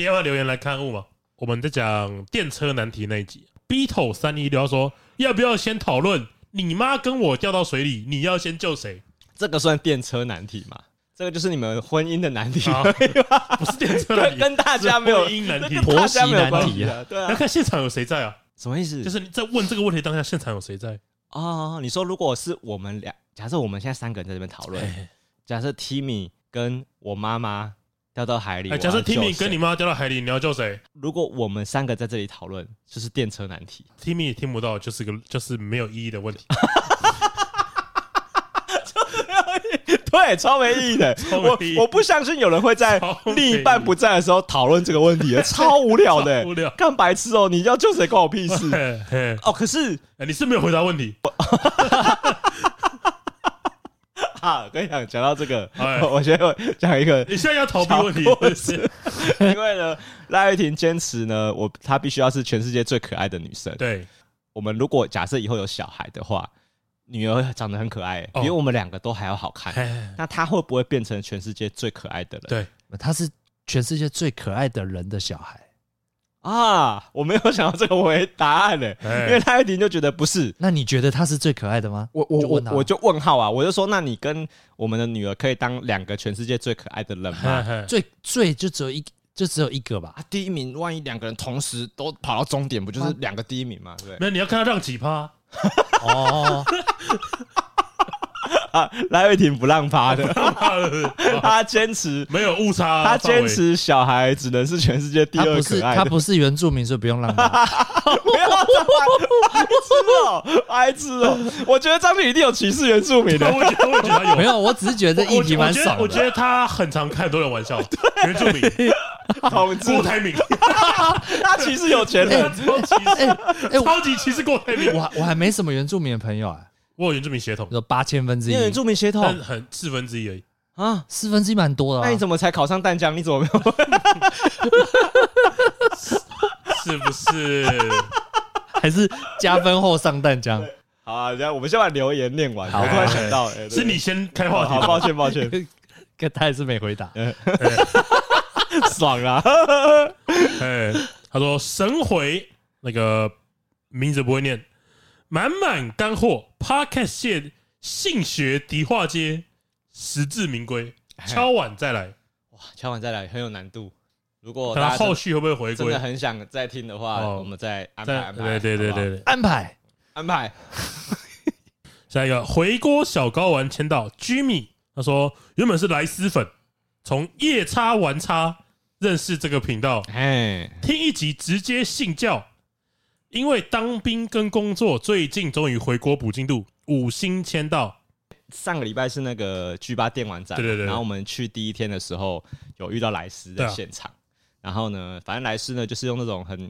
你要不要留言来看物吗？我们在讲电车难题那一集，Beetle 三一六说要不要先讨论你妈跟我掉到水里，你要先救谁？这个算电车难题吗？这个就是你们婚姻的难题，不是电车难题，跟大家没有婚姻难题，婆媳难题啊。对啊，要看现场有谁在啊？什么意思？就是你在问这个问题当下，现场有谁在？哦，你说如果是我们俩，假设我们现在三个人在这边讨论，假设 Timmy 跟我妈妈掉到海里，假设 Timmy 跟你妈掉到海里，你要救谁？如果我们三个在这里讨论，就是电车难题，Timmy 也听不到，就是个就是没有意义的问题。对，超没意义的。我我不相信有人会在另一半不在的时候讨论这个问题，超无聊的。无聊，干白痴哦！你要救谁关我屁事。哦，可是你是没有回答问题。啊，跟你讲，讲到这个，我先讲一个。你现在要逃避问题，是 因为呢，赖玉婷坚持呢，我她必须要是全世界最可爱的女生。对，我们如果假设以后有小孩的话。女儿长得很可爱，比我们两个都还要好看。那她会不会变成全世界最可爱的人？对，她是全世界最可爱的人的小孩啊！我没有想到这个为答案呢，因为他一听就觉得不是。那你觉得他是最可爱的吗？我我我我就问号啊！我就说，那你跟我们的女儿可以当两个全世界最可爱的人吗？最最就只有一就只有一个吧？第一名，万一两个人同时都跑到终点，不就是两个第一名吗？对，没有，你要看他让几趴。哦，啊，赖伟霆不让趴的，他坚持没有误差，他坚持小孩只能是全世界第二可爱的，他不是原住民，所以不用让他。不要白痴哦，白痴哦！我觉得张宇一定有歧视原住民的，我觉得我觉得没有，我只是觉得议题蛮爽的。我觉得他很常开很多人玩笑，原住民，郭台铭，他其实有钱人，超歧视，超级歧视郭台铭。我我还没什么原住民的朋友啊。我有原住民血统，有八千分之一。原住民血统，很四分之一而已啊，四分之一蛮多的。那你怎么才考上淡江？你怎么没有？是不是？还是加分后上淡江？好啊，这样我们先把留言念完。我突然想到，是你先开话题。好，抱歉，抱歉，他还是没回答。爽啊！哎，他说神回那个名字不会念。满满干货，Podcast 界性学迪化街，实至名归。敲碗再来，哇！敲碗再来很有难度。如果他后续会不会回归？真的很想再听的话，我们再安排安排。对对对对对，安排安排。下一个回锅小睾丸签到 Jimmy，他说原本是莱斯粉，从夜叉玩叉认识这个频道，哎，听一集直接信教。因为当兵跟工作，最近终于回国补进度，五星签到。上个礼拜是那个 G 八电玩展，对对对。然后我们去第一天的时候，有遇到莱斯在现场。然后呢，反正莱斯呢就是用那种很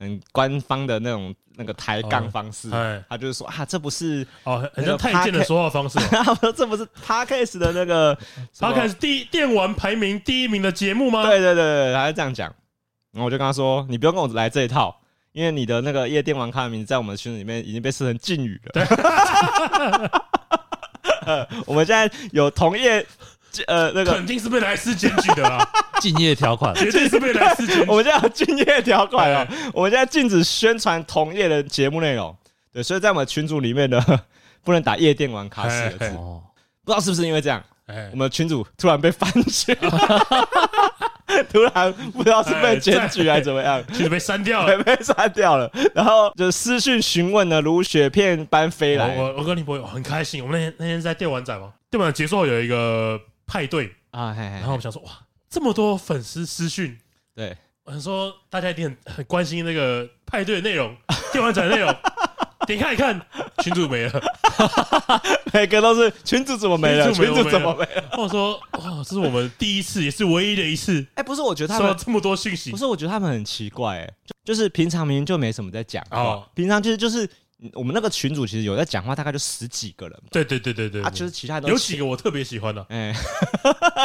很官方的那种那个抬杠方式，他就是说啊，这不是哦，很像太监的说话方式。这不是 Podcast 的那个 Podcast 第电玩排名第一名的节目吗？对对对对，他就这样讲。然后我就跟他说，你不用跟我来这一套。因为你的那个夜店玩咖的名字在我们群里面已经被设成禁语了。对，我们现在有同业，呃，那个肯定是被莱斯检举的啦，禁业条款绝对是被莱斯检举。我们现在有禁业条款啊，我们现在禁止宣传同业的节目内容。对，所以在我们群组里面呢，不能打夜店玩咖四个字。不知道是不是因为这样，我们群主突然被翻群。突然不知道是被检举还是怎么样，其实被删掉了，被删掉了。然后就私讯询问呢，如雪片般飞来。我我跟你朋友很开心，我们那天那天在电玩展嘛，电玩展结束后有一个派对。啊，然后我们想说哇，这么多粉丝私讯，对，我想说大家一定很很关心那个派对的内容，电玩展的内容。点开一看，群主没了，每个都是群主怎么没了？群主怎么没了？或者说，哇，这是我们第一次，也是唯一的一次。哎，不是，我觉得他们这么多讯息，不是，我觉得他们很奇怪，哎，就是平常明明就没什么在讲话，平常就是就是我们那个群主其实有在讲话，大概就十几个人。对对对对对，啊，就是其他有几个我特别喜欢的，哎，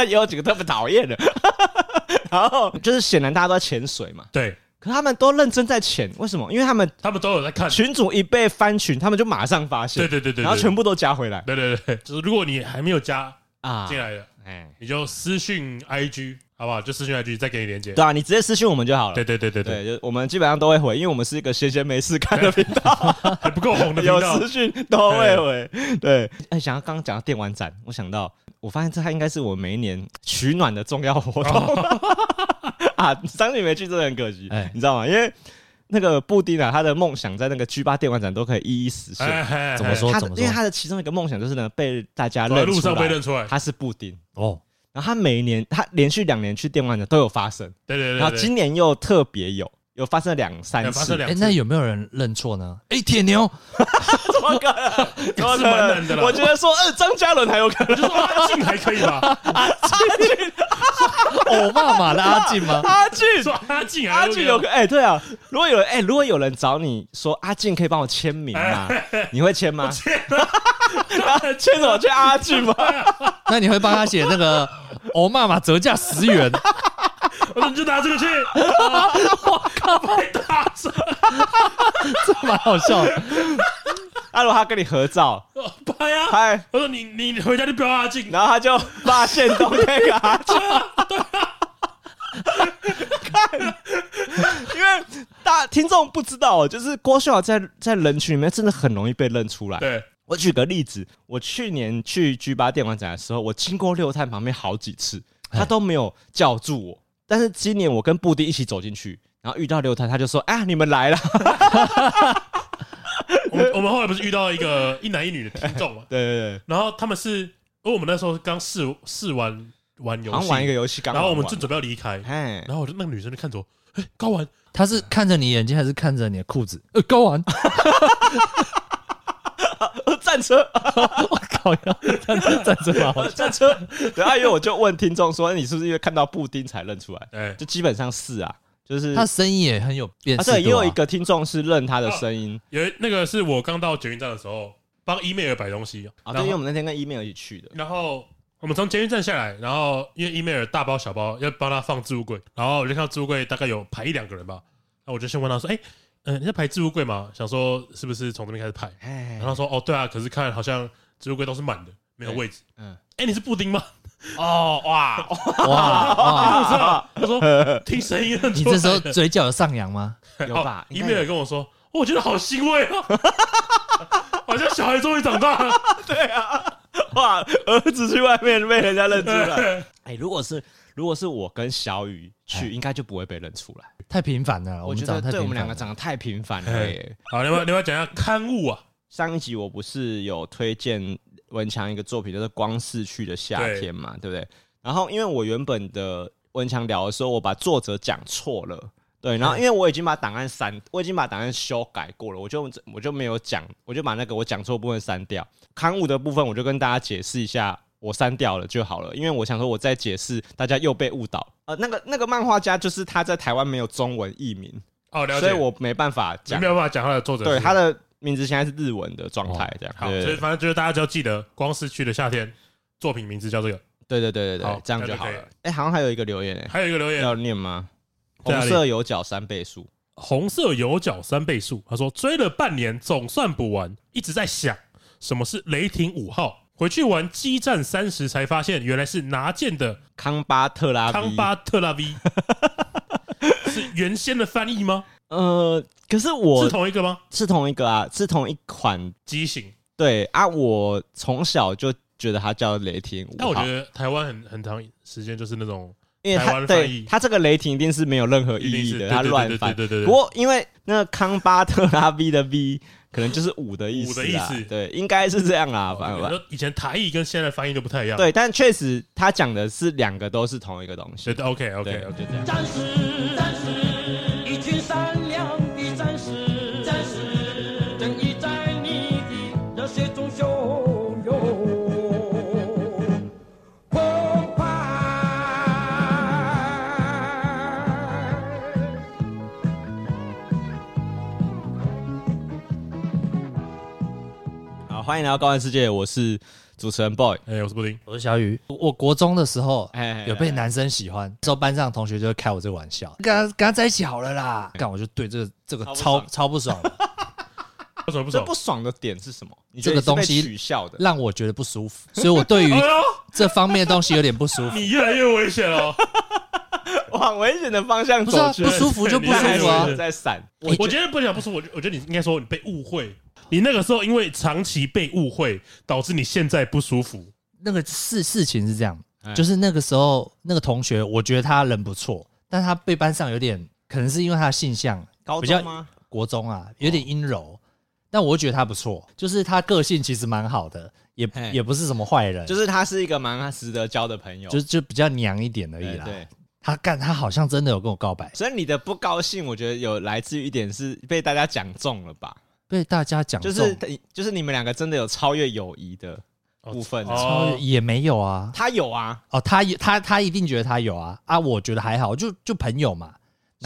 也 有几个特别讨厌的。然后就是显然大家都在潜水嘛，对。可他们都认真在潜，为什么？因为他们他们都有在看群主一被翻群，他们就马上发现，对对对对，然后全部都加回来。对对对，就是如果你还没有加啊进来的，哎，你就私讯 IG 好不好？就私讯 IG，再给你连接。对啊，你直接私讯我们就好了。对对对对对，就我们基本上都会回，因为我们是一个闲闲没事看的频道，还 不够红的频道，有私讯都会回。对，哎，想要刚刚讲到电玩展，我想到，我发现这还应该是我每一年取暖的重要活动 啊。上次没去真的很可惜，你知道吗？因为那个布丁啊，他的梦想在那个 G 八电玩展都可以一一实现。怎么说？怎么？因为他的其中一个梦想就是呢，被大家认路上被认出来，他是布丁哦。然后他每一年，他连续两年去电玩展都有发生，对对对。然后今年又特别有，有发生两三次。哎，那有没有人认错呢？哎，铁牛，怎么可能？怎么可能？我觉得说，呃，张嘉伦还有可能，就说阿进还可以吧？阿进，欧妈妈的阿进吗？阿进，说阿进，阿进有个哎，对啊，如果有人哎，如果有人找你说阿进可以帮我签名吗？你会签吗？签，签什么？签阿进吗？那你会帮他写那个？欧妈妈折价十元，我说你就拿这个去。我靠，太大声，这蛮好笑的。阿罗他跟你合照，拍呀拍。我说你你回家就标阿进，然后他就发现东那个阿进。对啊，看，因为大听众不知道，就是郭秀在在人群里面真的很容易被认出来。对。我举个例子，我去年去 G 八电玩展的时候，我经过六探旁边好几次，他都没有叫住我。但是今年我跟布丁一起走进去，然后遇到六探，他就说：“啊，你们来了。” 我们我们后来不是遇到一个一男一女的听众嘛？对对对。然后他们是，因为我们那时候刚试试玩玩游戏，玩一个游戏，然后我们正准备要离开，然后我就那个女生就看着我，哎，高玩，他是看着你眼睛还是看着你的裤子？呃，高玩。战车，我靠呀！战车，战车吗？战车。对啊，因为我就问听众说：“你是不是因为看到布丁才认出来？”哎，就基本上是啊，就是他声音也很有辨识度。对，也有一个听众是认他的声音。有那个是我刚到捷运站的时候，帮 email 摆东西啊。对，因为我们那天跟 email 一起去的。然后我们从捷运站下来，然后因为 email 大包小包要帮他放置物柜，然后我就看到置物柜大概有排一两个人吧。那我就先问他说：“哎。”嗯，你在排置物柜吗？想说是不是从这边开始排？然后他说：“哦，对啊，可是看好像置物柜都是满的，没有位置。”嗯，哎，你是布丁吗？哦，哇 哇哇！他说听声音，你这时候嘴角有上扬吗？有吧？email 也跟我说，我觉得好欣慰啊，好像小孩终于长大了。对啊，哇，儿子去外面被人家认出来。哎，如果是。如果是我跟小雨去，应该就不会被认出来。太频繁了，我觉得对我们两个长得太频繁了。好，另外另外讲一下刊物啊。上一集我不是有推荐文强一个作品，就是《光逝去的夏天》嘛，对不对？然后因为我原本的文强聊的时候，我把作者讲错了，对。然后因为我已经把档案删，我已经把档案修改过了，我就我就没有讲，我就把那个我讲错部分删掉。刊物的部分，我就跟大家解释一下。我删掉了就好了，因为我想说，我再解释，大家又被误导。呃，那个那个漫画家就是他在台湾没有中文译名哦，了解，所以我没办法讲，没有办法讲他的作者。对，他的名字现在是日文的状态，这样。好，所以反正就是大家只要记得《光逝去的夏天》作品名字叫这个。对对对对对，这样就好了。哎，好像还有一个留言，还有一个留言要念吗？红色有角三倍数，红色有角三倍数。他说追了半年，总算补完，一直在想什么是雷霆五号。回去玩激战三十才发现，原来是拿剑的康巴特拉康巴特拉 V，是原先的翻译吗？呃，可是我是同一个吗？是同一个啊，是同一款机型。对啊，我从小就觉得它叫雷霆。但我觉得台湾很很长时间就是那种，因为它对它这个雷霆一定是没有任何意义的，它乱翻。对对对。不过因为那个康巴特拉 V 的 V。可能就是五的意思，五的意思，对，应该是这样啊。反正以前台语跟现在的翻译都不太一样。对，但确实他讲的是两个都是同一个东西。对，OK，OK，OK，这样。欢迎来到高玩世界，我是主持人 boy，哎，我是布丁，我是小雨。我国中的时候，哎，有被男生喜欢，之后班上同学就会开我这个玩笑，跟他跟他在一起好了啦。干，我就对这个这个超超不爽。为什么不爽？不爽的点是什么？你这个东西取笑的，让我觉得不舒服，所以我对于 这方面的东西有点不舒服。你越来越危险了。往危险的方向走去，不舒服就不舒服啊，在闪。我我觉得不讲不舒服，我我觉得你应该说你被误会，你那个时候因为长期被误会，导致你现在不舒服。那个事事情是这样，就是那个时候那个同学，我觉得他人不错，但他被班上有点，可能是因为他的性向高比较国中啊，有点阴柔，但我觉得他不错，就是他个性其实蛮好的。也也不是什么坏人，就是他是一个蛮值得交的朋友，就就比较娘一点而已啦。对，他干，他好像真的有跟我告白，所以你的不高兴，我觉得有来自于一点是被大家讲中了吧？被大家讲中，就是就是你们两个真的有超越友谊的部分，超越也没有啊，他有啊，哦，他他他一定觉得他有啊啊，我觉得还好，就就朋友嘛，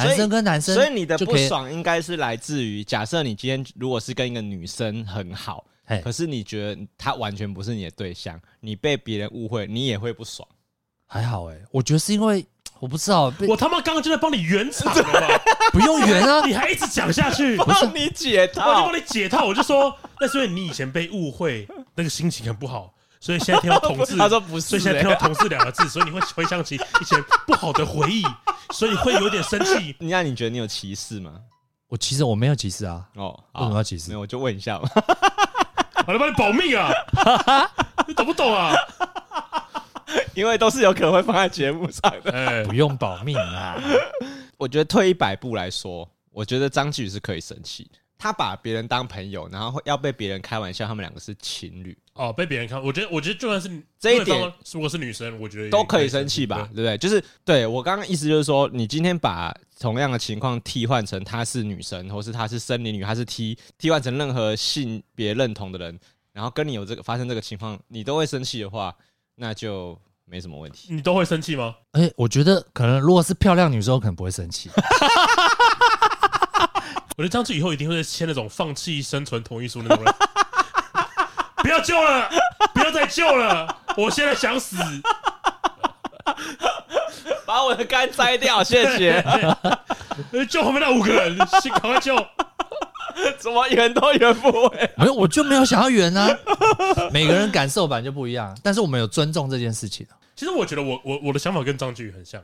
男生跟男生，所以你的不爽应该是来自于，假设你今天如果是跟一个女生很好。可是你觉得她完全不是你的对象，你被别人误会，你也会不爽。还好哎、欸，我觉得是因为我不知道，我他妈刚刚就在帮你圆场了吧？不用圆啊，你还一直讲下去，帮你解套，我就帮你解套。我就说，那是因为你以前被误会，那个心情很不好，所以现在听到同志，他说不是，所以现在听到同志两个字，所以你会回想起以前不好的回忆，所以会有点生气。那你觉得你有歧视吗？我其实我没有歧视啊。哦，为什么要歧视？没有，我就问一下嘛。我来帮你保命啊！你懂不懂啊？因为都是有可能会放在节目上的，欸、不用保命啊。我觉得退一百步来说，我觉得张继宇是可以生气的。他把别人当朋友，然后要被别人开玩笑，他们两个是情侣哦。被别人看，我觉得，我觉得就算是这一点，如果是女生，我觉得都可以生气吧，对不对？就是对我刚刚意思就是说，你今天把同样的情况替换成她是女生，或是她是生理女，她是替替换成任何性别认同的人，然后跟你有这个发生这个情况，你都会生气的话，那就没什么问题。你都会生气吗？哎、欸，我觉得可能如果是漂亮女生，我可能不会生气。我觉得张志以后一定会签那种放弃生存同意书那种人，不要救了，不要再救了，我现在想死，把我的肝摘掉，谢谢。救后面那五个人，先赶快救。怎么圆都圆不回？没有，我就没有想要圆啊。每个人感受版就不一样，但是我们有尊重这件事情。其实我觉得我我我的想法跟张继宇很像，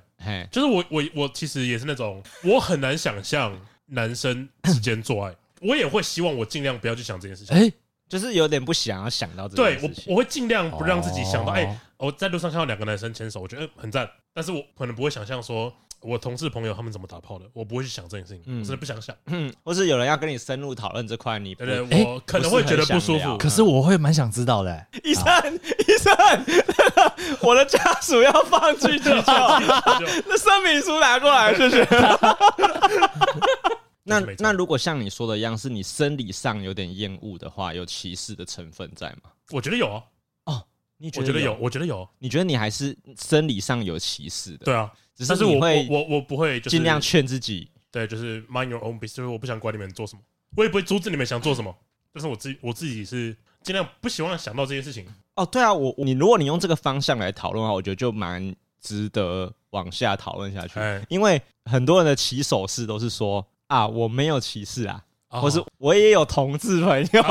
就是我我我其实也是那种，我很难想象。男生之间做爱，我也会希望我尽量不要去想这件事情。哎，就是有点不想要想到这件事情。对，我我会尽量不让自己想到。哎，我在路上看到两个男生牵手，我觉得很赞。但是我可能不会想象说，我同事朋友他们怎么打炮的，我不会去想这件事情。嗯，真的不想想。嗯，或是有人要跟你深入讨论这块，你对对，我可能会觉得不舒服。可是我会蛮想知道的。医生，医生，我的家属要放弃急救，那声明书拿过来，谢谢。那那如果像你说的一样，是你生理上有点厌恶的话，有歧视的成分在吗？我觉得有啊。哦，你觉得有？我觉得有。你觉得你还是生理上有歧视的？对啊，只是我会，我我不会，尽量劝自己。对，就是 mind your own business，就是我不想管你们做什么，我也不会阻止你们想做什么。但是我自己我自己是尽量不希望想到这件事情。哦，对啊，我你如果你用这个方向来讨论的话，我觉得就蛮值得往下讨论下去。因为很多人的起手式都是说。啊，我没有歧视啊，或是我也有同志朋友，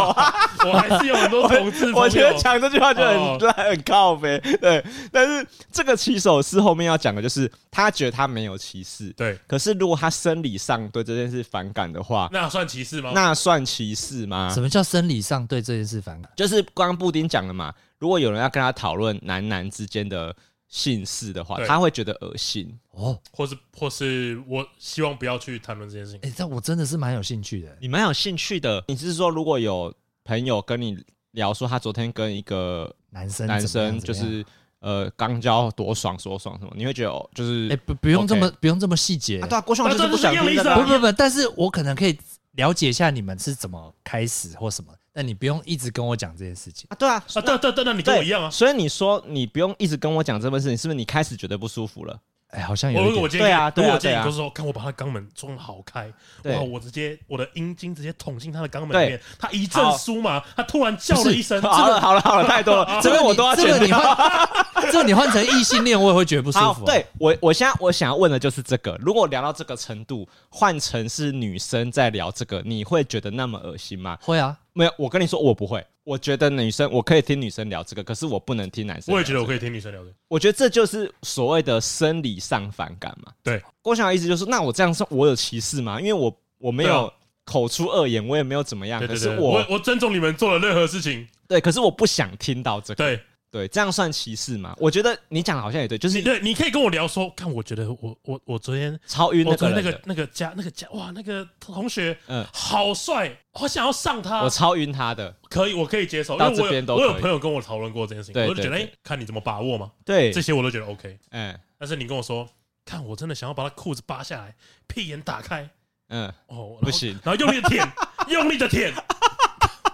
我还是有很多同志朋友。我觉得讲这句话就很烂，很靠北。对，但是这个骑手是后面要讲的就是，他觉得他没有歧视。对，可是如果他生理上对这件事反感的话，那算歧视吗？那算歧视吗？什么叫生理上对这件事反感？就是刚刚布丁讲了嘛，如果有人要跟他讨论男男之间的。姓氏的话，他会觉得恶心哦，或是或是我希望不要去谈论这件事情。哎，但我真的是蛮有兴趣的。你蛮有兴趣的，你是说如果有朋友跟你聊说他昨天跟一个男生男生就是呃刚交多爽多爽什么，你会觉得哦，就是哎不不用这么不用这么细节。啊对啊，郭爽就是不想听的。不不不，但是我可能可以了解一下你们是怎么开始或什么。那你不用一直跟我讲这件事情啊？对啊，啊对对对，那你跟我一样啊。所以你说你不用一直跟我讲这件事情，是不是你开始觉得不舒服了？哎，好像有。我我对啊，对啊，对啊，就是说，看我把他肛门装好开，哇，我直接我的阴茎直接捅进他的肛门里面，他一阵酥麻，他突然叫了一声。好了好了好了，太多了，这个我都要。这个你换，这个你换成异性恋，我也会觉得不舒服。对我，我现在我想要问的就是这个：如果聊到这个程度，换成是女生在聊这个，你会觉得那么恶心吗？会啊。没有，我跟你说，我不会。我觉得女生我可以听女生聊这个，可是我不能听男生。我也觉得我可以听女生聊这个。我觉得这就是所谓的生理上反感嘛。对，郭翔的意思就是，那我这样说，我有歧视吗？因为我我没有口出恶言，我也没有怎么样。可是我我尊重你们做的任何事情。对，可是我不想听到这个。对。对，这样算歧视吗？我觉得你讲的好像也对，就是对，你可以跟我聊说，看，我觉得我我我昨天超晕那个那个那个家那个家哇，那个同学嗯好帅，我想要上他，我超晕他的，可以，我可以接受。到这边都，我有朋友跟我讨论过这件事情，我就觉得哎，看你怎么把握嘛。对，这些我都觉得 OK。嗯，但是你跟我说，看我真的想要把他裤子扒下来，屁眼打开，嗯，哦，不行，然后用力的舔，用力的舔，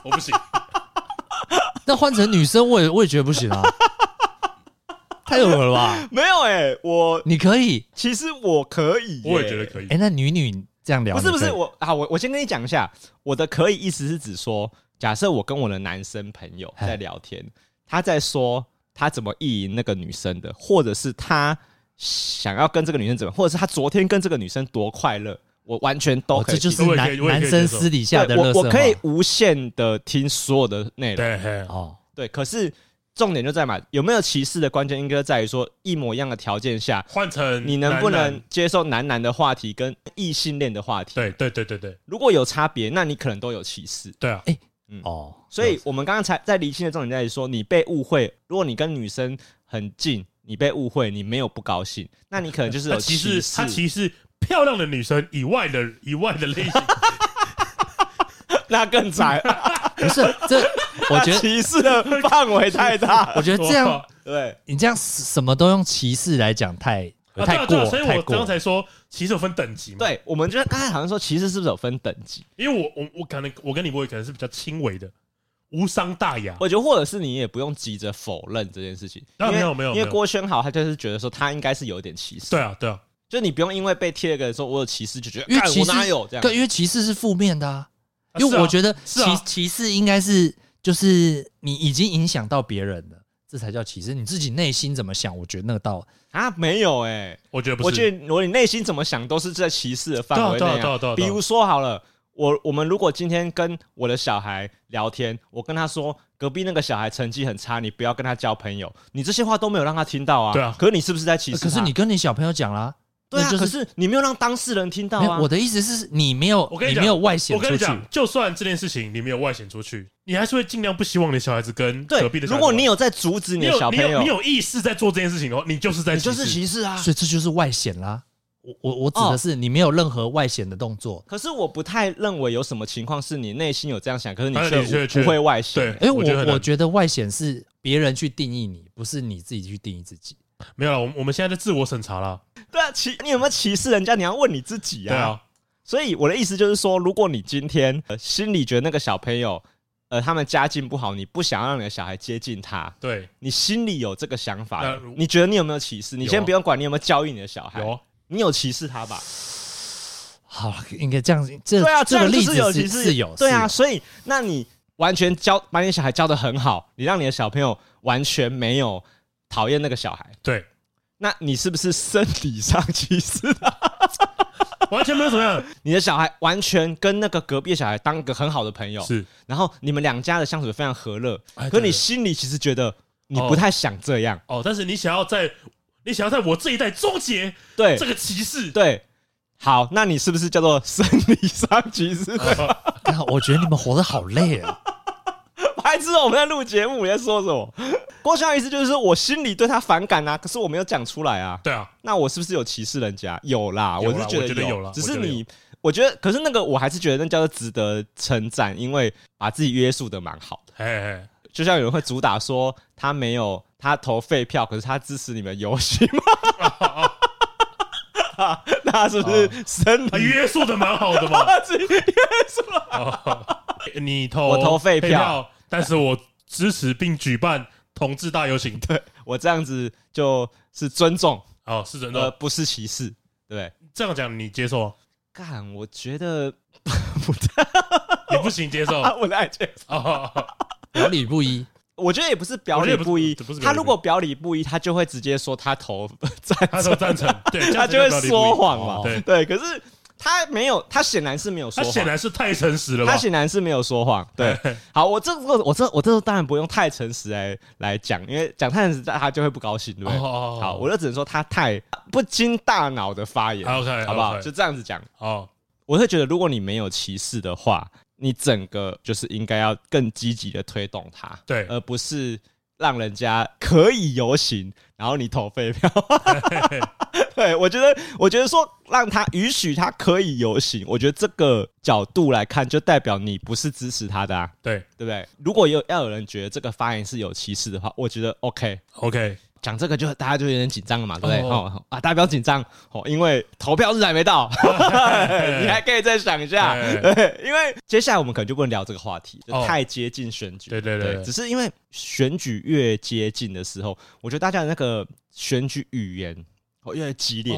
我不行。那换成女生，我也我也觉得不行啊。太恶了吧？没有哎、欸，我你可以，其实我可以、欸，我也觉得可以。哎、欸，那女女这样聊，不是不是我啊，我我先跟你讲一下，我的可以意思是指说，假设我跟我的男生朋友在聊天，他在说他怎么意淫那个女生的，或者是他想要跟这个女生怎么，或者是他昨天跟这个女生多快乐，我完全都可以、哦。这就是男男生私底下的我，我可以无限的听所有的内容。对，哦，对，可是。重点就在嘛，有没有歧视的关键应该在于说，一模一样的条件下，换成你能不能接受男男的话题跟异性恋的话题？对对对对对，如果有差别，那你可能都有歧视。对啊，哎，嗯哦，所以我们刚刚才在厘清的重点在于说，你被误会，如果你跟女生很近，你被误会，你没有不高兴，那你可能就是有歧视。他歧视漂亮的女生以外的以外的类型，那更惨。不是这。我觉得歧视的范围太大。我觉得这样，对你这样什么都用歧视来讲，太太过。所以我刚才说歧视有分等级嘛。对，我们觉得刚才好像说歧视是不是有分等级？因为我我我可能我跟你不会可能是比较轻微的，无伤大雅。我觉得或者是你也不用急着否认这件事情。没有没有，因为郭轩豪他就是觉得说他应该是有点歧视。对啊对啊，就你不用因为被贴了个说我有歧视就觉得，因为我哪有这样？对，因为歧视是负面的啊。因为我觉得歧歧视应该是。就是你已经影响到别人了，这才叫歧视。你自己内心怎么想？我觉得那个道啊没有哎、欸，我觉得不是。我觉得如果你内心怎么想，都是在歧视的范围内。比如说好了，我我们如果今天跟我的小孩聊天，我跟他说隔壁那个小孩成绩很差，你不要跟他交朋友。你这些话都没有让他听到啊。对啊。可是你是不是在歧视？可是你跟你小朋友讲啦。对啊，可是你没有让当事人听到啊！我的意思是你没有，我跟你讲，你没有外显出去。我跟你讲，就算这件事情你没有外显出去，你还是会尽量不希望你的小孩子跟隔壁的小孩。如果你有在阻止你的小朋友，你有意识在做这件事情的话，你就是在你就是歧视啊！所以这就是外显啦。我我我指的是你没有任何外显的动作。可是我不太认为有什么情况是你内心有这样想，可是你却不会外显。对，哎，我我觉得外显是别人去定义你，不是你自己去定义自己。没有了，我我们现在在自我审查了。对啊，歧你有没有歧视人家？你要问你自己啊。对啊，所以我的意思就是说，如果你今天、呃、心里觉得那个小朋友，呃，他们家境不好，你不想让你的小孩接近他，对，你心里有这个想法，你觉得你有没有歧视？你先不用管你有没有教育你的小孩，有，你有歧视他吧？好，应该这样子。这对啊，这个例子是有歧视，有对啊。所以，那你完全教把你小孩教得很好，你让你的小朋友完全没有讨厌那个小孩，对。那你是不是生理上歧视他？完全没有怎么样。你的小孩完全跟那个隔壁的小孩当个很好的朋友，是。然后你们两家的相处非常和乐，可是你心里其实觉得你不太想这样哦。哦，但是你想要在你想要在我这一代终结对这个歧视，对。好，那你是不是叫做生理上歧视？我觉得你们活得好累啊。还知道我们在录节目，你在说什么？郭襄意思就是说我心里对他反感啊，可是我没有讲出来啊。对啊，那我是不是有歧视人家？有啦，有啦，我是觉得有，我觉得有了。只是你，我觉得，可是那个我还是觉得那叫做值得称赞，因为把自己约束的蛮好的。嘿嘿，就像有人会主打说他没有他投废票，可是他支持你们游戏吗？那是不是身体约束的蛮好的嘛？自己约束了。你投我投废票。但是我支持并举办同志大游行，对，我这样子就是尊重哦，是尊重，而不是歧视，对，这样讲你接受？干，我觉得不太，你不行接受，我来接受，表里不一。我觉得也不是表里不一，他如果表里不一，他就会直接说他投赞，他投赞成，对，他就会说谎嘛，对。对。可是他没有，他显然是没有说谎，他显然是太诚实了吧，他显然是没有说谎。对，好，我这个我这我这当然不用太诚实来来讲，因为讲太诚实，他就会不高兴，对不对？好，我就只能说他太不经大脑的发言，OK，好不好？就这样子讲。哦，我会觉得，如果你没有歧视的话，你整个就是应该要更积极的推动他，对，而不是。让人家可以游行，然后你投废票。对，我觉得，我觉得说让他允许他可以游行，我觉得这个角度来看，就代表你不是支持他的啊。对，对不对？如果有要有人觉得这个发言是有歧视的话，我觉得 OK，OK。讲这个就大家就有点紧张了嘛，对不对？哦啊，大家不要紧张哦，因为投票日还没到，你还可以再想一下。对，因为接下来我们可能就不能聊这个话题，就太接近选举。对对对，只是因为选举越接近的时候，我觉得大家的那个选举语言哦越来越激烈，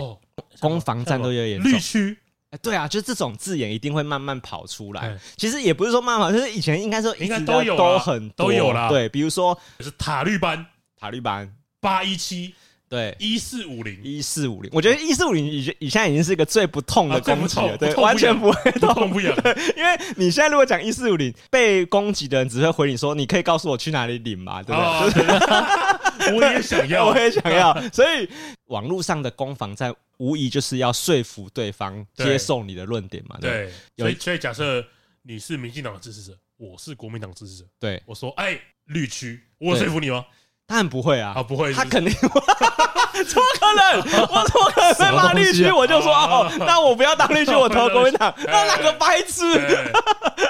攻防战都越严重。绿区，哎，对啊，就这种字眼一定会慢慢跑出来。其实也不是说慢慢，就是以前应该说应该都有都很都有啦。对，比如说是塔绿班，塔绿班。八一七对一四五零一四五零，我觉得一四五零以以现在已经是一个最不痛的攻击了，对，完全不会痛不痒。因为你现在如果讲一四五零，被攻击的人只会回你说：“你可以告诉我去哪里领吗？”对不对？我也想要，我也想要。所以网络上的攻防战，无疑就是要说服对方接受你的论点嘛。对，所以所以假设你是民进党的支持者，我是国民党支持者，对我说：“哎，绿区，我说服你吗？”当然不会啊！啊，不会，他肯定，怎么可能？我怎么可能被骂绿区？我就说哦，那我不要当绿区，我投 国民党。那哪个白痴？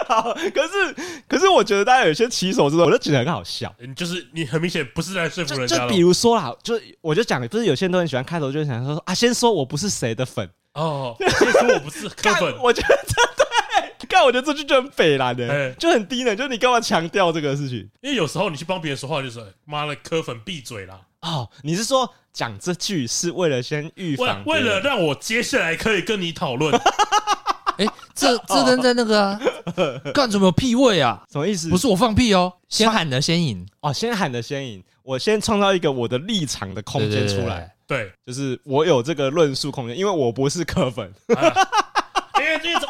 好，可是可是，我觉得大家有些骑手之后，我就觉得很好笑。就是你很明显不是在说服人家。就比如说啦，就我就讲，不是有些人都很喜欢开头就想说啊，先说我不是谁的粉哦，先说我不是柯粉。我觉得真的。看，我觉得这句就很匪啦的，欸，就很低能。就是你干嘛强调这个事情？因为有时候你去帮别人说话，就是妈的磕粉闭嘴啦。哦，你是说讲这句是为了先预防，为了让我接下来可以跟你讨论？哎，这这人在那个啊，干什么有屁味啊？什么意思？不是我放屁哦，先喊的先赢哦，先喊的先赢。我先创造一个我的立场的空间出来，对，就是我有这个论述空间，因为我不是磕粉。啊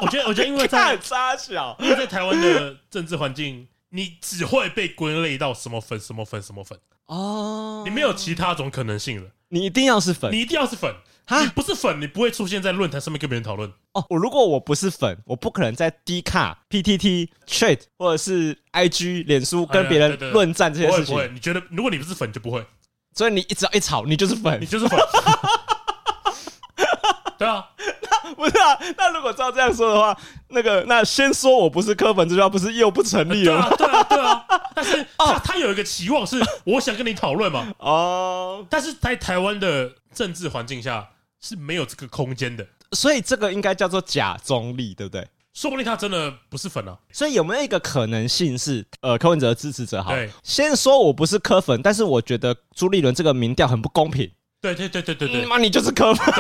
我觉得，我觉得，因为在 因为在台湾的政治环境，你只会被归类到什么粉、什么粉、什么粉哦，你没有其他种可能性了。你一定要是粉，你一定要是粉，你不是粉，你不会出现在论坛上面跟别人讨论哦。我如果我不是粉，我不可能在 D 卡、PTT、Chat 或者是 IG、脸书跟别人论战这些事情。不会，你觉得如果你不是粉，就不会。所以你一只要一吵，你就是粉，你就是粉。对啊。不是啊，那如果照这样说的话，那个那先说我不是柯粉这句话不是又不成立了吗？对啊，对啊，对啊。但是他他有一个期望是，我想跟你讨论嘛。哦。但是在台湾的政治环境下是没有这个空间的，所以这个应该叫做假中立，对不对？说不定他真的不是粉啊。所以有没有一个可能性是，呃，柯文哲的支持者好，对，先说我不是柯粉，但是我觉得朱立伦这个民调很不公平。对对对对对对，妈，你就是柯粉。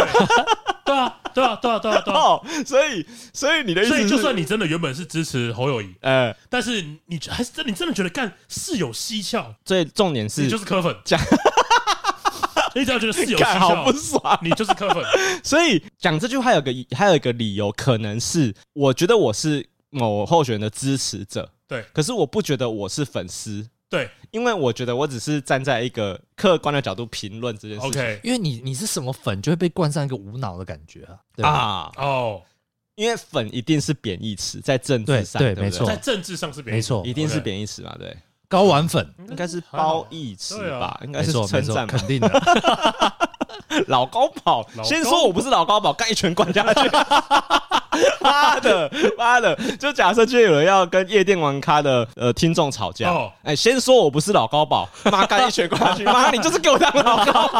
对啊，对啊，对啊，对啊，对啊！哦，所以，所以你的意思，所以就算你真的原本是支持侯友谊，呃，但是你还是真，你真的觉得干是有蹊跷。所以重点是，你就是柯粉，讲，你只要觉得是有蹊跷，好不爽，你就是柯粉。所以讲这句话有个还有一个理由，可能是我觉得我是某候选人的支持者，对，可是我不觉得我是粉丝。对，因为我觉得我只是站在一个客观的角度评论这件事情。OK，因为你你是什么粉，就会被冠上一个无脑的感觉啊。对啊，哦，因为粉一定是贬义词，在政治上，对，没错，在政治上是贬义词，没错，一定是贬义词嘛。对，高玩粉应该是褒义词吧？应该是称赞，肯定的。老高宝，先说我不是老高宝，干一拳灌下去。妈的，妈的！就假设今天有人要跟夜店玩咖的呃听众吵架，哎，先说我不是老高宝，妈干一拳过去，妈你就是给我当老高，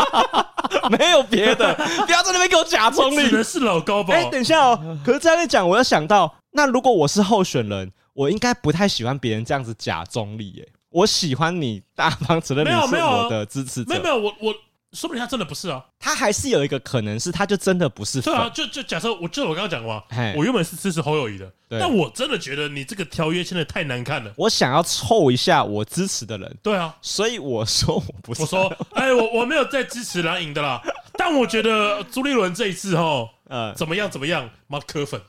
没有别的，不要在那边给我假中立。是老高宝。哎，等一下哦，可是这样一讲，我要想到，那如果我是候选人，我应该不太喜欢别人这样子假中立耶。我喜欢你大方承认你是我的支持者。没有没有，我我。说不定他真的不是啊，他还是有一个可能是，他就真的不是。对啊，就就假设我就我刚刚讲过嘛，我原本是支持侯友谊的，但我真的觉得你这个条约签的太难看了，我想要凑一下我支持的人。对啊，所以我说我不是。我说，哎，我我没有在支持蓝营的啦，但我觉得朱立伦这一次哈，呃，怎么样怎么样，妈磕粉，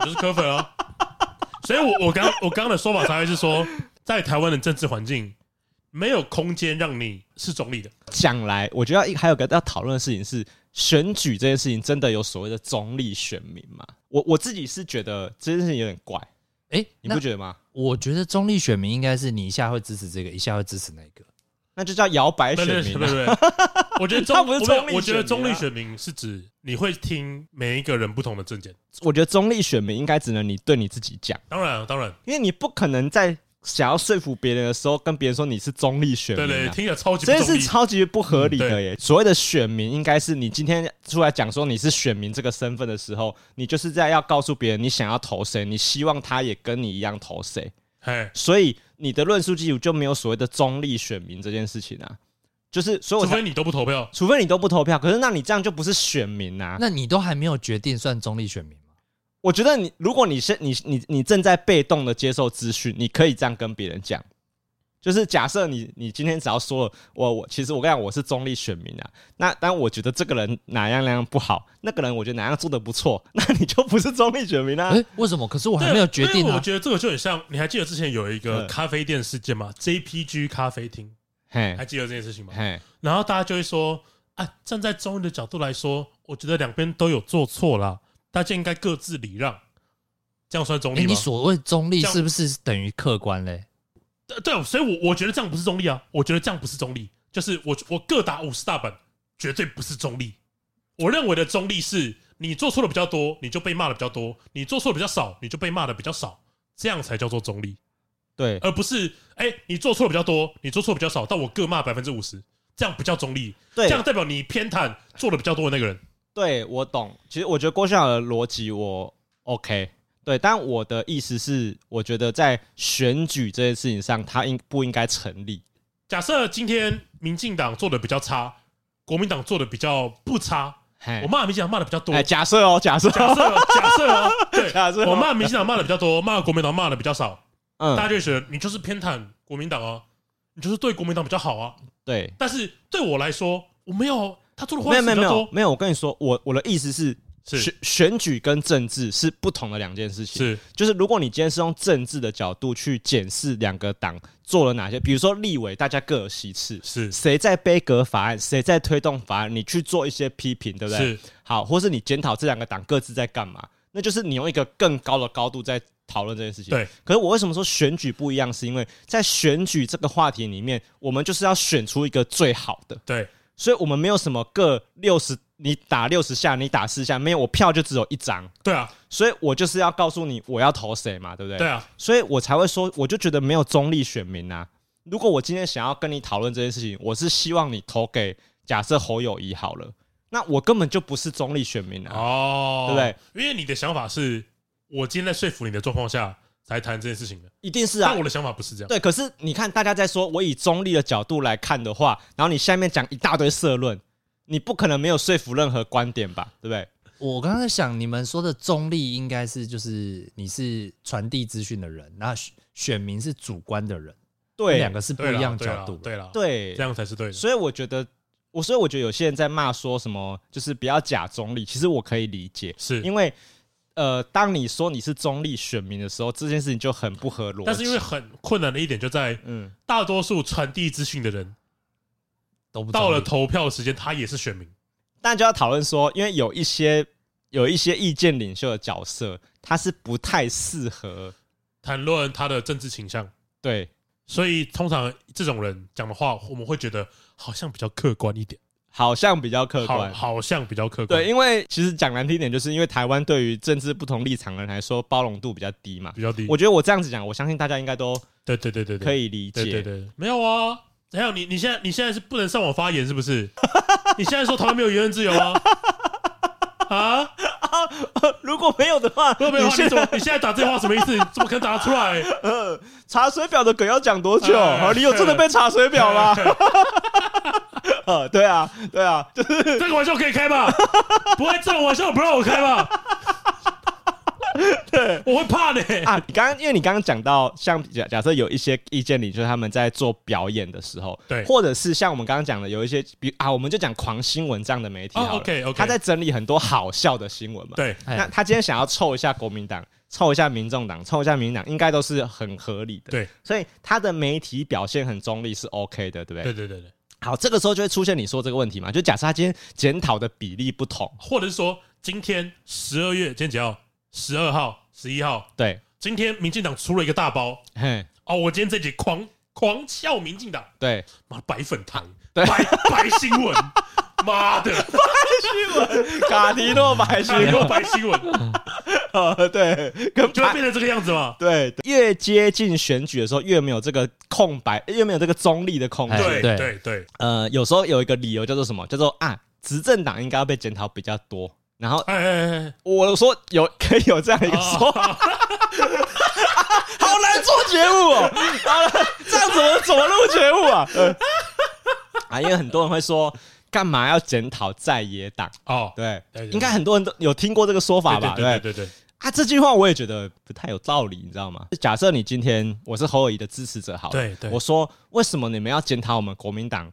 你就是磕粉啊。所以我我刚我刚刚的说法才会是说，在台湾的政治环境没有空间让你是中立的。讲来，我觉得一还有个要讨论的事情是，选举这件事情真的有所谓的中立选民吗？我我自己是觉得这件事情有点怪。哎、欸，你不觉得吗？我觉得中立选民应该是你一下会支持这个，一下会支持那个，那就叫摇摆选民。对对对，我觉得中他不是中立、啊、我觉得中立选民是指你会听每一个人不同的政见。我觉得中立选民应该只能你对你自己讲。当然，当然，因为你不可能在想要说服别人的时候跟别人说你是中立选民、啊。对，对对，听着超级，这是超级不合理的耶。嗯、所谓的选民，应该是你今天出来讲说你是选民这个身份的时候，你就是在要告诉别人你想要投谁，你希望他也跟你一样投谁。嘿，所以你的论述基础就没有所谓的中立选民这件事情啊。就是，所以除非你都不投票，除非你都不投票，可是那你这样就不是选民呐？那你都还没有决定算中立选民吗？我觉得你，如果你是你你你正在被动的接受资讯，你可以这样跟别人讲。就是假设你你今天只要说了我我其实我跟你讲我是中立选民啊，那当我觉得这个人哪样哪样不好，那个人我觉得哪样做的不错，那你就不是中立选民啊？哎，为什么？可是我还没有决定啊。我觉得这个就很像，你还记得之前有一个咖啡店事件吗？JPG 咖啡厅。还记得这件事情吗？然后大家就会说：“啊，站在中立的角度来说，我觉得两边都有做错啦，大家应该各自礼让，这样算中立吗？”你所谓中立是不是等于客观嘞？对对，所以我我觉得这样不是中立啊，我觉得这样不是中立，就是我我各打五十大板，绝对不是中立。我认为的中立是你做错的比较多，你就被骂的比较多；你做错的比较少，你就被骂的比较少，这样才叫做中立。对，而不是哎、欸，你做错的比较多，你做错比较少，但我各骂百分之五十，这样不叫中立。对，这样代表你偏袒做的比较多的那个人。对，我懂。其实我觉得郭校长的逻辑我 OK。对，但我的意思是，我觉得在选举这件事情上，他应不应该成立？假设今天民进党做的比较差，国民党做的比较不差，我骂民进党骂的比较多。哎，假设哦，假设，假设，假设哦，对，假设我骂民进党骂的比较多，骂国民党骂的比较少。嗯，大家就觉得你就是偏袒国民党啊，你就是对国民党比较好啊。对，但是对我来说，我没有他做的坏事没有没有没有没有。我跟你说，我我的意思是，选选举跟政治是不同的两件事情。是，就是如果你今天是用政治的角度去检视两个党做了哪些，比如说立委，大家各有其次，是谁在杯葛法案，谁在推动法案，你去做一些批评，对不对？是。好，或是你检讨这两个党各自在干嘛，那就是你用一个更高的高度在。讨论这件事情，对。可是我为什么说选举不一样？是因为在选举这个话题里面，我们就是要选出一个最好的，对。所以我们没有什么各六十，你打六十下，你打四下，没有，我票就只有一张，对啊。所以我就是要告诉你我要投谁嘛，对不对？对啊。所以我才会说，我就觉得没有中立选民啊。如果我今天想要跟你讨论这件事情，我是希望你投给假设侯友谊好了，那我根本就不是中立选民啊，哦，对不对？因为你的想法是。我今天在说服你的状况下才谈这件事情的，一定是啊。但我的想法不是这样。对，可是你看，大家在说我以中立的角度来看的话，然后你下面讲一大堆社论，你不可能没有说服任何观点吧？对不对？我刚刚在想，你们说的中立应该是就是你是传递资讯的人，然后选民是主观的人，对，两个是不一样角度。对了，对，这样才是对的。所以我觉得，我所以我觉得有些人在骂说什么，就是不要假中立，其实我可以理解，是因为。呃，当你说你是中立选民的时候，这件事情就很不合逻辑。但是因为很困难的一点就在，嗯，大多数传递资讯的人，都不到了投票时间，他也是选民。但就要讨论说，因为有一些有一些意见领袖的角色，他是不太适合谈论他的政治倾向。对，所以通常这种人讲的话，我们会觉得好像比较客观一点。好像比较客观，好像比较客观。对，因为其实讲难听点，就是因为台湾对于政治不同立场的人来说，包容度比较低嘛，比较低。我觉得我这样子讲，我相信大家应该都对对对对可以理解。对对对，没有啊，还有？你你现在你现在是不能上网发言是不是？你现在说台湾没有言论自由啊？啊 啊！如果没有的话，如果没有的话，你怎么你现在打这话什么意思？你 怎么可能打得出来？呃，查水表的梗要讲多久？啊，你有真的被查水表吗？呃，对啊，对啊，就是 这个玩笑可以开吧？不会这种玩笑不让我开吧？对，我会怕的啊！你刚刚因为你刚刚讲到，像假假设有一些意见领袖他们在做表演的时候，对，或者是像我们刚刚讲的有一些，比啊，我们就讲狂新闻这样的媒体，OK OK，他在整理很多好笑的新闻嘛，对，那他今天想要凑一下国民党，凑一下民众党，凑一下民党，应该都是很合理的，对，所以他的媒体表现很中立是 OK 的，对不对？对对对对。好，这个时候就会出现你说这个问题嘛？就假设他今天检讨的比例不同，或者是说今天十二月今天几号？十二号、十一号。对，今天民进党出了一个大包。嘿，哦，我今天这集狂狂笑民进党。对，妈白粉糖，对白白新闻，妈的 白新闻，卡迪诺白新闻，白新闻。呃，对，就会变成这个样子嘛。对，越接近选举的时候，越没有这个空白，越没有这个中立的空间。对对对。呃，有时候有一个理由叫做什么？叫做啊，执政党应该要被检讨比较多。然后，哎哎哎，我说有 可以有这样一个说法，好难做节目哦。好了，这样怎么怎么录节目啊？啊，因为很多人会说。干嘛要检讨在野党？哦，对，应该很多人都有听过这个说法吧？对对对对。啊，这句话我也觉得不太有道理，你知道吗？假设你今天我是侯友谊的支持者，好，对对，我说为什么你们要检讨我们国民党，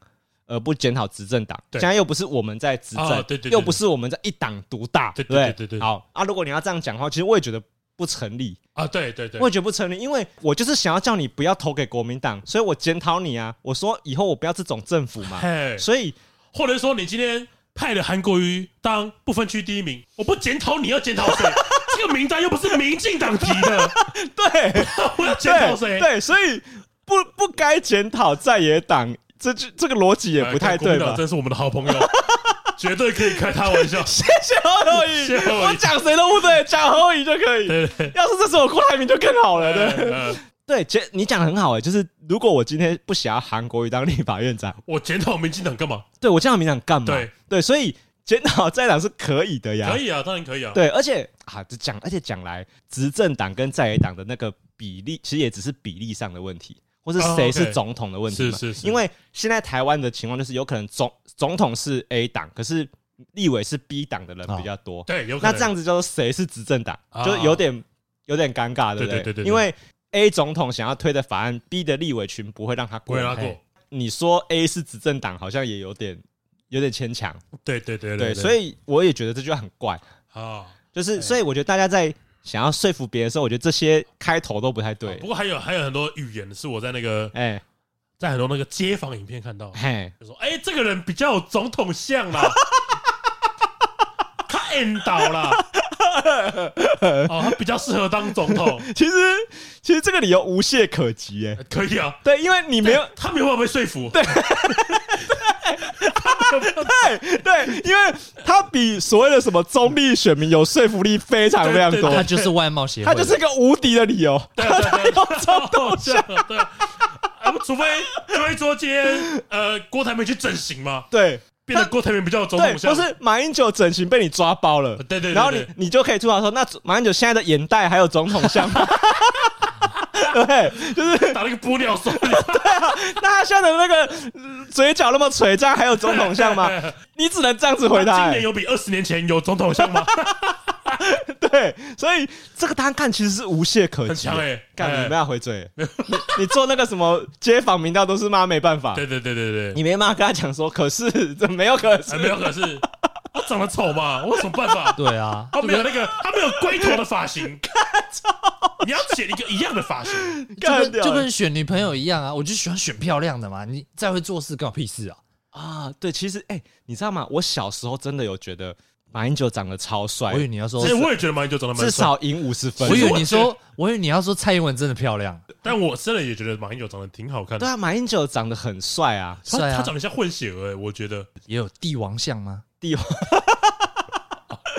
而不检讨执政党？现在又不是我们在执政，对对，又不是我们在一党独大，对对对对。好啊，如果你要这样讲的话，其实我也觉得不成立啊。对对对，我也觉得不成立，因为我就是想要叫你不要投给国民党，所以我检讨你啊。我说以后我不要这种政府嘛，所以。或者说，你今天派了韩国瑜当不分区第一名，我不检讨你要检讨谁？这个名单又不是民进党提的，对，我要检讨谁？对，所以不不该检讨在野党，这句这个逻辑也不太对吧？真是我们的好朋友，绝对可以开他玩笑。谢谢侯友谊，我讲谁都不对，讲侯友谊就可以。对，要是这是我郭台铭就更好了，对。对，其实你讲的很好哎，就是如果我今天不想要韩国瑜当立法院长，我检讨民进党干嘛？对，我检讨民进党干嘛？对对，所以检讨在党是可以的呀，可以啊，当然可以啊。对，而且啊，就讲而且讲来，执政党跟在野党的那个比例，其实也只是比例上的问题，或是谁是总统的问题嘛。是是是。因为现在台湾的情况就是，有可能总总统是 A 党，可是立委是 B 党的人比较多。对，有可能。那这样子就是谁是执政党，就有点有点尴尬，对不对？对对对。因为 A 总统想要推的法案，B 的立委群不会让他过。你说 A 是执政党，好像也有点有点牵强。对对对对，所以我也觉得这句话很怪啊。就是，所以我觉得大家在想要说服别人的时候，我觉得这些开头都不太对。不过还有还有很多语言是我在那个哎，在很多那个街访影片看到，就说哎，这个人比较有总统相啦，他 end 倒了。哦，他比较适合当总统。其实，其实这个理由无懈可击，哎，可以啊。对，因为你没有，他没有办法被说服。对，对，对，因为他比所谓的什么中立选民有说服力非常非常多。他就是外貌协会，他就是一个无敌的理由。对对对，总统相。对，除非除非说今天呃郭台铭去整形嘛。对。变得郭台铭比较有总统相，不是马英九整形被你抓包了，对对，对，然后你你就可以出来说，那马英九现在的眼袋还有总统相吗？对，就是打了一个玻尿酸，对啊，那他现在的那个嘴角那么垂，这样还有总统像吗？你只能这样子回答。今年有比二十年前有总统像吗？对，所以这个答案看其实是无懈可击。很强哎，干你不要回嘴。你你做那个什么街访民调都是妈没办法。对对对对对，你没办法跟他讲说，可是这没有可是，没有可是，他长得丑嘛，我有什么办法？对啊，他没有那个，他没有龟头的发型，你要剪一个一样的发型，就跟就跟选女朋友一样啊，我就喜欢选漂亮的嘛。你再会做事，关我屁事啊！啊，对，其实哎，你知道吗？我小时候真的有觉得。马英九长得超帅，我以为你要说，我也觉得马英九长得蛮帅，至少赢五十分。我以为你说，我以为你要说蔡英文真的漂亮，但我真的也觉得马英九长得挺好看的。对啊，马英九长得很帅啊，帅啊，他长得像混血儿，我觉得也有帝王相吗？帝王，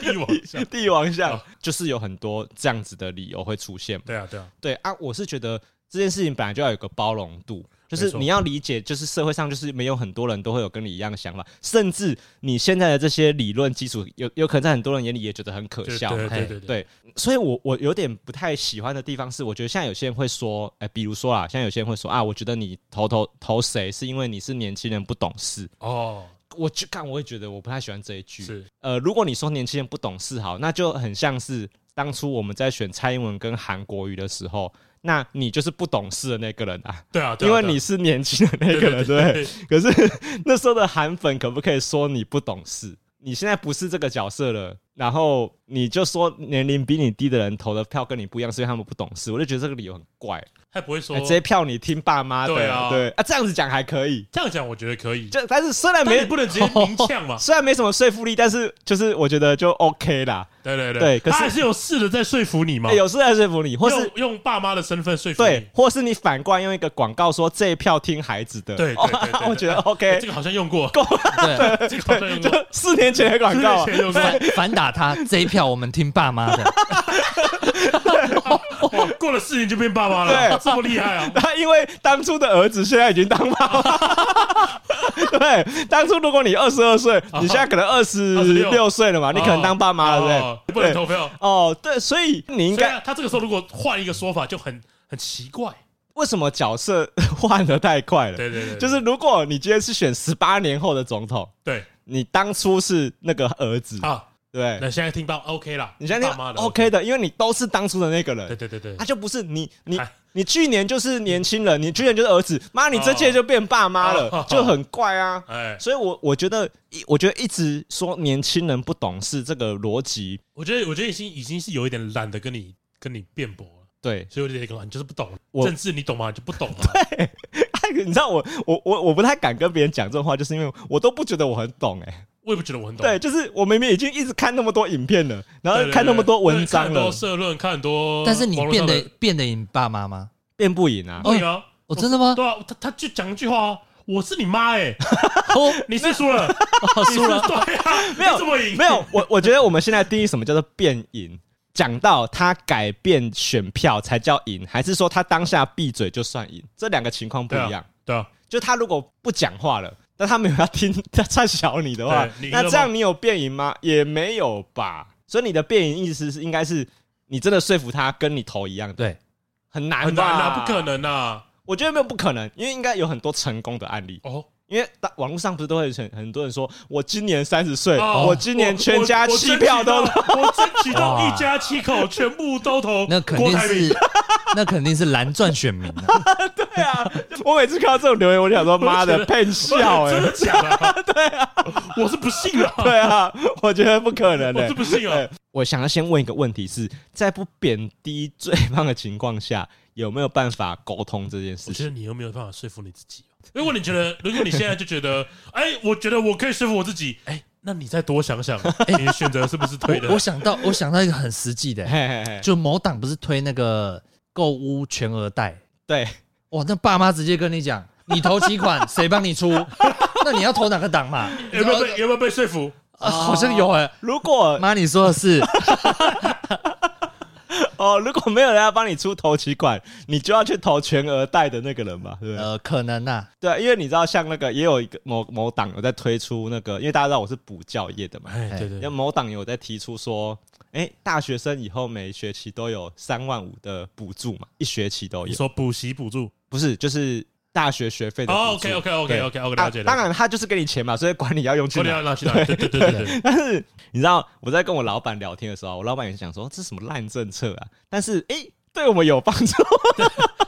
帝王相，帝王相，就是有很多这样子的理由会出现。对啊，对啊，对啊，我是觉得这件事情本来就要有个包容度。就是你要理解，就是社会上就是没有很多人都会有跟你一样的想法，甚至你现在的这些理论基础，有有可能在很多人眼里也觉得很可笑。对对对对，所以我我有点不太喜欢的地方是，我觉得现在有些人会说，哎，比如说啊，现在有些人会说啊，我觉得你投投投谁是因为你是年轻人不懂事哦。我就看，我也觉得我不太喜欢这一句。是呃，如果你说年轻人不懂事，好，那就很像是当初我们在选蔡英文跟韩国瑜的时候，那你就是不懂事的那个人啊。对啊，因为你是年轻的那个人，对。可是 那时候的韩粉可不可以说你不懂事？你现在不是这个角色了。然后你就说年龄比你低的人投的票跟你不一样，是因为他们不懂事。我就觉得这个理由很怪。他不会说这些票你听爸妈的，对啊，对啊，这样子讲还可以，这样讲我觉得可以。就但是虽然没不能直接明呛嘛，虽然没什么说服力，但是就是我觉得就 OK 啦。对对对，可是还是有试着在说服你嘛，有试在说服你，或是用爸妈的身份说服你，对，或是你反过来用一个广告说这一票听孩子的，对，我觉得 OK，这个好像用过，对，这个好像用过，四年前的广告，反反打他这一票，我们听爸妈的。过了四年就变爸妈了，对，这么厉害啊！他因为当初的儿子现在已经当爸妈，对，当初如果你二十二岁，你现在可能二十六岁了嘛，你可能当爸妈了，对不对？不能投票哦，对，所以你应该，他这个时候如果换一个说法就很很奇怪，为什么角色换的太快了？对对对，就是如果你今天是选十八年后的总统，对，你当初是那个儿子啊。对，那现在听到 OK 了，你现在听 OK 的，因为你都是当初的那个人。对对对对，他就不是你，你你去年就是年轻人，你去年就是儿子，妈，你这届就变爸妈了，就很怪啊。哎，所以我我觉得，我觉得一直说年轻人不懂事这个逻辑，我觉得我觉得已经已经是有一点懒得跟你跟你辩驳了。对，所以我就觉得你就是不懂政治，你懂吗？就不懂。对，你知道我我我我不太敢跟别人讲这种话，就是因为我都不觉得我很懂哎。我也不觉得我很懂。对，就是我明明已经一直看那么多影片了，然后看那么多文章了，看很多社论，看很多。但是你变得变得赢爸妈吗？变不赢啊！不赢啊！我真的吗？对啊，他他就讲一句话，我是你妈 哎！哦，你是输了，输了。对啊，没有这么赢，没有。我我觉得我们现在定义什么叫做变赢？讲到他改变选票才叫赢，还是说他当下闭嘴就算赢？这两个情况不一样。对啊，就他如果不讲话了。但他没有要听 他在小你的话，那这样你有变赢吗？也没有吧。所以你的变赢意思是应该是你真的说服他跟你投一样，对，很难，很难啊，不可能啊！我觉得没有不可能，因为应该有很多成功的案例哦。因为大网络上不是都会很很多人说，我今年三十岁，我今年全家七票都，我争取到 一家七口全部都投，那肯定是。那肯定是蓝钻选民啊！对啊，我每次看到这种留言，我就想说：“妈的，骗笑！”哎，真的假的？对啊，我是不信了！对啊，我觉得不可能的，我是不信了！我想要先问一个问题：是在不贬低对方的情况下，有没有办法沟通这件事情？我觉得你有没有办法说服你自己。如果你觉得，如果你现在就觉得，哎，我觉得我可以说服我自己，哎，那你再多想想，你的选择是不是对的？我想到，我想到一个很实际的，就某党不是推那个。购物全额贷，对，哇，那爸妈直接跟你讲，你投几款，谁帮你出？那你要投哪个党嘛？有没有被有没有被说服？啊，好像有哎。如果妈你说的是，哦，如果没有人要帮你出头期款，你就要去投全额贷的那个人嘛？对不对？呃，可能呐。对，因为你知道，像那个也有一个某某党有在推出那个，因为大家知道我是补教业的嘛，对对。因为某党有在提出说。哎、欸，大学生以后每学期都有三万五的补助嘛？一学期都有。你说补习补助？不是，就是大学学费的补助。哦，OK，OK，OK，OK，OK，了解了。当然，他就是给你钱嘛，所以管你要用去哪。拿去哪？对对对对对。但是你知道我在跟我老板聊天的时候，我老板也想说这是什么烂政策啊？但是哎、欸，对我们有帮助。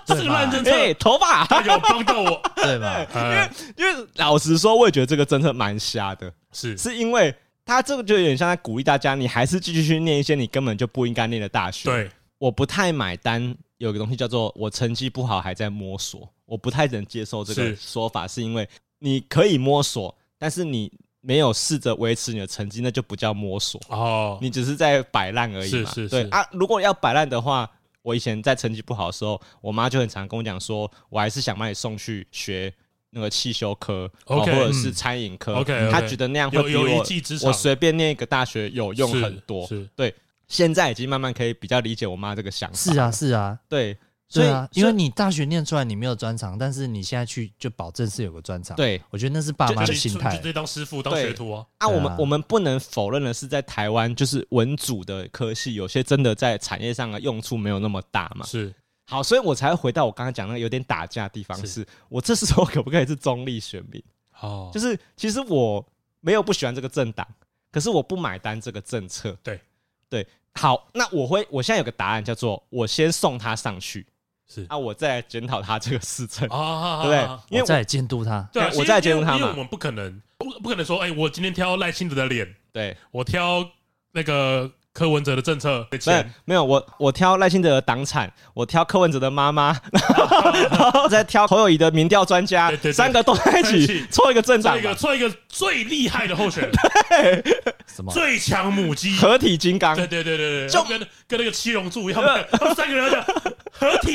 这是烂政策，哎，头发他有帮到我，对吧？因为因为老实说，我也觉得这个政策蛮瞎的。是是因为。他这个就有点像在鼓励大家，你还是继续去念一些你根本就不应该念的大学。对，我不太买单。有个东西叫做我成绩不好还在摸索，我不太能接受这个说法，是因为你可以摸索，但是你没有试着维持你的成绩，那就不叫摸索。哦，你只是在摆烂而已嘛。是是是。对。啊，如果要摆烂的话，我以前在成绩不好的时候，我妈就很常跟我讲说，我还是想把你送去学。那个汽修科或者是餐饮科。Okay, 他觉得那样会比我我随便念一个大学有用很多。对，现在已经慢慢可以比较理解我妈这个想法。是啊，是啊，对，所以啊，因为你大学念出来你没有专长，但是你现在去就保证是有个专长。对，我觉得那是爸妈的心态，就直接当师傅当学徒啊。啊，我们我们不能否认的是，在台湾就是文组的科系，有些真的在产业上的用处没有那么大嘛。是。好，所以我才回到我刚刚讲那个有点打架的地方，是，是我这时候可不可以是中立选民？哦，就是其实我没有不喜欢这个政党，可是我不买单这个政策。对，对，好，那我会，我现在有个答案，叫做我先送他上去，是啊，我再检讨他这个事情，啊，对不对？因为我再监督他，对，我再监督他嘛，因为我们不可能不不可能说，哎，我今天挑赖清德的脸，对我挑那个。柯文哲的政策没有没有，我我挑赖清德的党产，我挑柯文哲的妈妈，然后再挑侯友宜的民调专家，三个都在一起凑一个政党，一个凑一个最厉害的候选人，对，什么？最强母鸡，合体金刚，对对对对对，就跟跟那个七龙珠一样，他们三个人讲合体，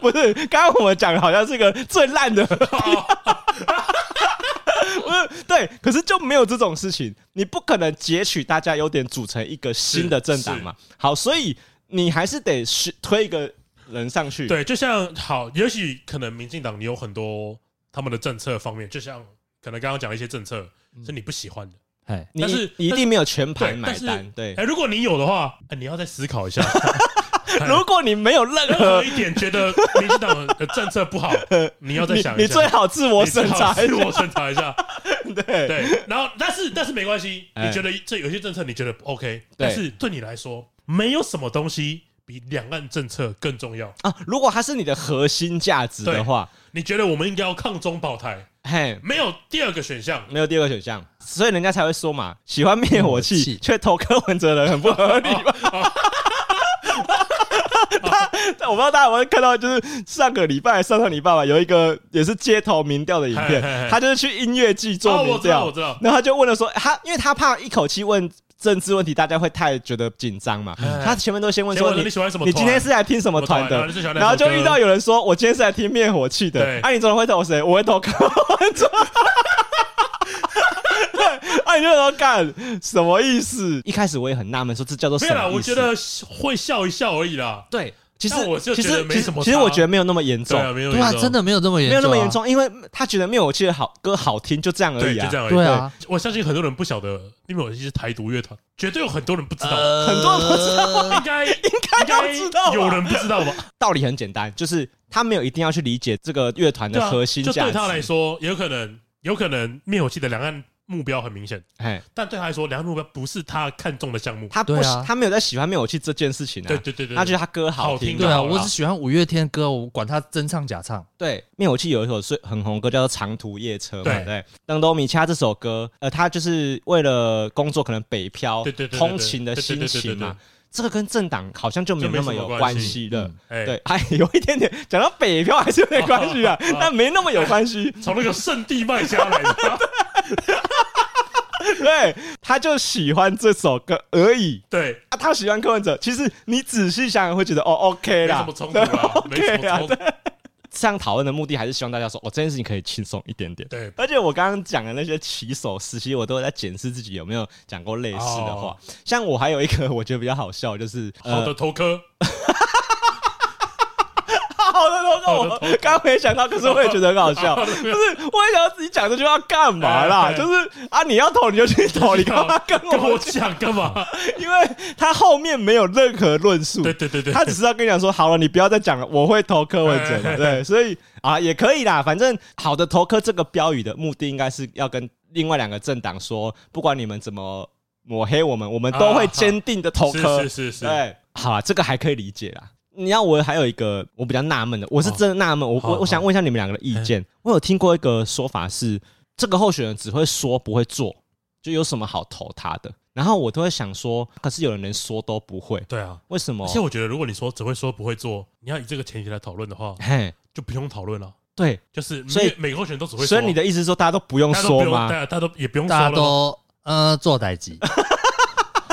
不是，刚刚我们讲的好像是一个最烂的。不是对，可是就没有这种事情，你不可能截取大家优点组成一个新的政党嘛。好，所以你还是得推一个人上去。对，就像好，也许可能民进党你有很多他们的政策方面，就像可能刚刚讲的一些政策是你不喜欢的，哎，但是你一定没有全盘买单。对，哎，如果你有的话，哎，你要再思考一下。如果你没有任何一点觉得民进党的政策不好，你要再想一下，你最好自我审查，自我审查一下。对。对，然后但是但是没关系，你觉得这有些政策你觉得 OK，但是对你来说，没有什么东西比两岸政策更重要。啊。如果它是你的核心价值的话，你觉得我们应该要抗中保台？嘿，没有第二个选项，没有第二个选项，所以人家才会说嘛，喜欢灭火器却投柯文哲的人很不合理嘛。他，我不知道大家有没有看到，就是上个礼拜、上上礼拜吧，有一个也是街头民调的影片，他就是去音乐季做民调，我知道。然后他就问了说，他因为他怕一口气问政治问题，大家会太觉得紧张嘛，他前面都先问说，你喜欢什么？你今天是来听什么团的？然后就遇到有人说，我今天是来听灭火器的。哎，你总会投谁？我会投柯文哲。啊，你就说干什么意思？一开始我也很纳闷，说这叫做什么意思？没有啦，我觉得会笑一笑而已啦。对。其实我就觉得没什么，其实我觉得没有那么严重，对啊，真的没有那么严重，没有那么严重，因为他觉得灭火器的好歌好听，就这样而已啊，就这样而已。对啊，我相信很多人不晓得灭火器是台独乐团，绝对有很多人不知道，很多人不知道，应该 应该要知道，有人不知道吧？道理很简单，就是他没有一定要去理解这个乐团的核心价值，就对他来说，有可能，有可能灭火器的两岸。目标很明显，哎，但对他来说，两个目标不是他看中的项目。他不，他没有在喜欢灭火器这件事情啊。对对对对，他觉得他歌好听。对啊，我只喜欢五月天歌，我管他真唱假唱。对，灭火器有一首是很红歌，叫做《长途夜车》嘛。对，灯都米恰这首歌，呃，他就是为了工作可能北漂，对对对，通勤的心情嘛。这个跟政党好像就没有那么有关系了。对，还有一点点讲到北漂还是有点关系啊，但没那么有关系。从那个圣地卖家来的。对，他就喜欢这首歌而已。对啊，他喜欢柯文哲。其实你仔细想想，会觉得哦，OK 啦，没什么冲突啊，OK 啊。这样讨论的目的还是希望大家说，哦，这件事情可以轻松一点点。对，而且我刚刚讲的那些起手时期，我都在检视自己有没有讲过类似的话。像我还有一个我觉得比较好笑，就是好的头科。好的，投稿我刚没想到，可是我也觉得很好笑。不是，我也想要自己讲这句话干嘛啦？就是啊，你要投你就去投，你干嘛跟我讲干嘛？因为他后面没有任何论述。对对对对，他只是要跟你讲说，好了，你不要再讲了，我会投柯文哲。对，所以啊，也可以啦。反正好的投柯这个标语的目的，应该是要跟另外两个政党说，不管你们怎么抹黑我们，我们都会坚定的投科。是是是，对，好啊，这个还可以理解啦。你要我还有一个我比较纳闷的，我是真的纳闷，我我我想问一下你们两个的意见。我有听过一个说法是，这个候选人只会说不会做，就有什么好投他的？然后我都会想说，可是有人连说都不会，对啊，为什么？而且我觉得，如果你说只会说不会做，你要以这个前提来讨论的话，嘿，就不用讨论了。对，就是所以每个候选人都只会说，所以你的意思是说大家都不用说吗？大家都也不用说，大家都呃做代志。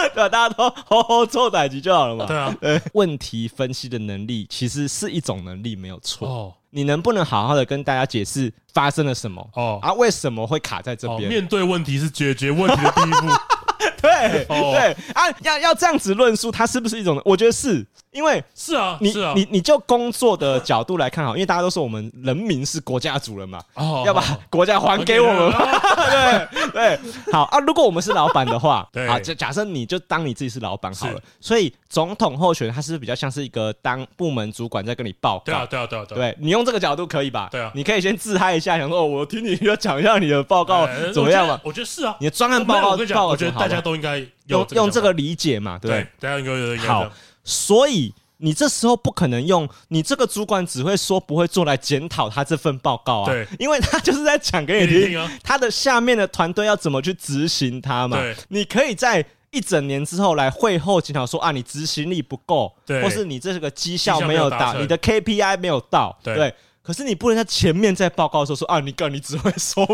对，大家都好好做代级就好了嘛。对啊，问题分析的能力其实是一种能力，没有错。哦，你能不能好好的跟大家解释发生了什么？哦，啊，为什么会卡在这边？面对问题是解决问题的第一步。对，对啊，要要这样子论述，它是不是一种？我觉得是。因为是啊，你是啊，你你就工作的角度来看好，因为大家都说我们人民是国家主人嘛，哦，要把国家还给我们嘛，对对，好啊。如果我们是老板的话，啊，假假设你就当你自己是老板好了。所以总统候选人他是比较像是一个当部门主管在跟你报告？对啊，对啊，对啊，对，你用这个角度可以吧？对啊，你可以先自嗨一下，想说哦，我听你要讲一下你的报告怎么样嘛？我觉得是啊，你的专案报告报告，我觉得大家都应该用用这个理解嘛，对，大家应该有好。所以你这时候不可能用你这个主管只会说不会做来检讨他这份报告啊，对，因为他就是在讲给你听，他的下面的团队要怎么去执行他嘛。对，你可以在一整年之后来会后检讨说啊，你执行力不够，对，或是你这个绩效没有达，你的 KPI 没有到，对。可是你不能在前面在报告的时候说啊，你干，你只会说。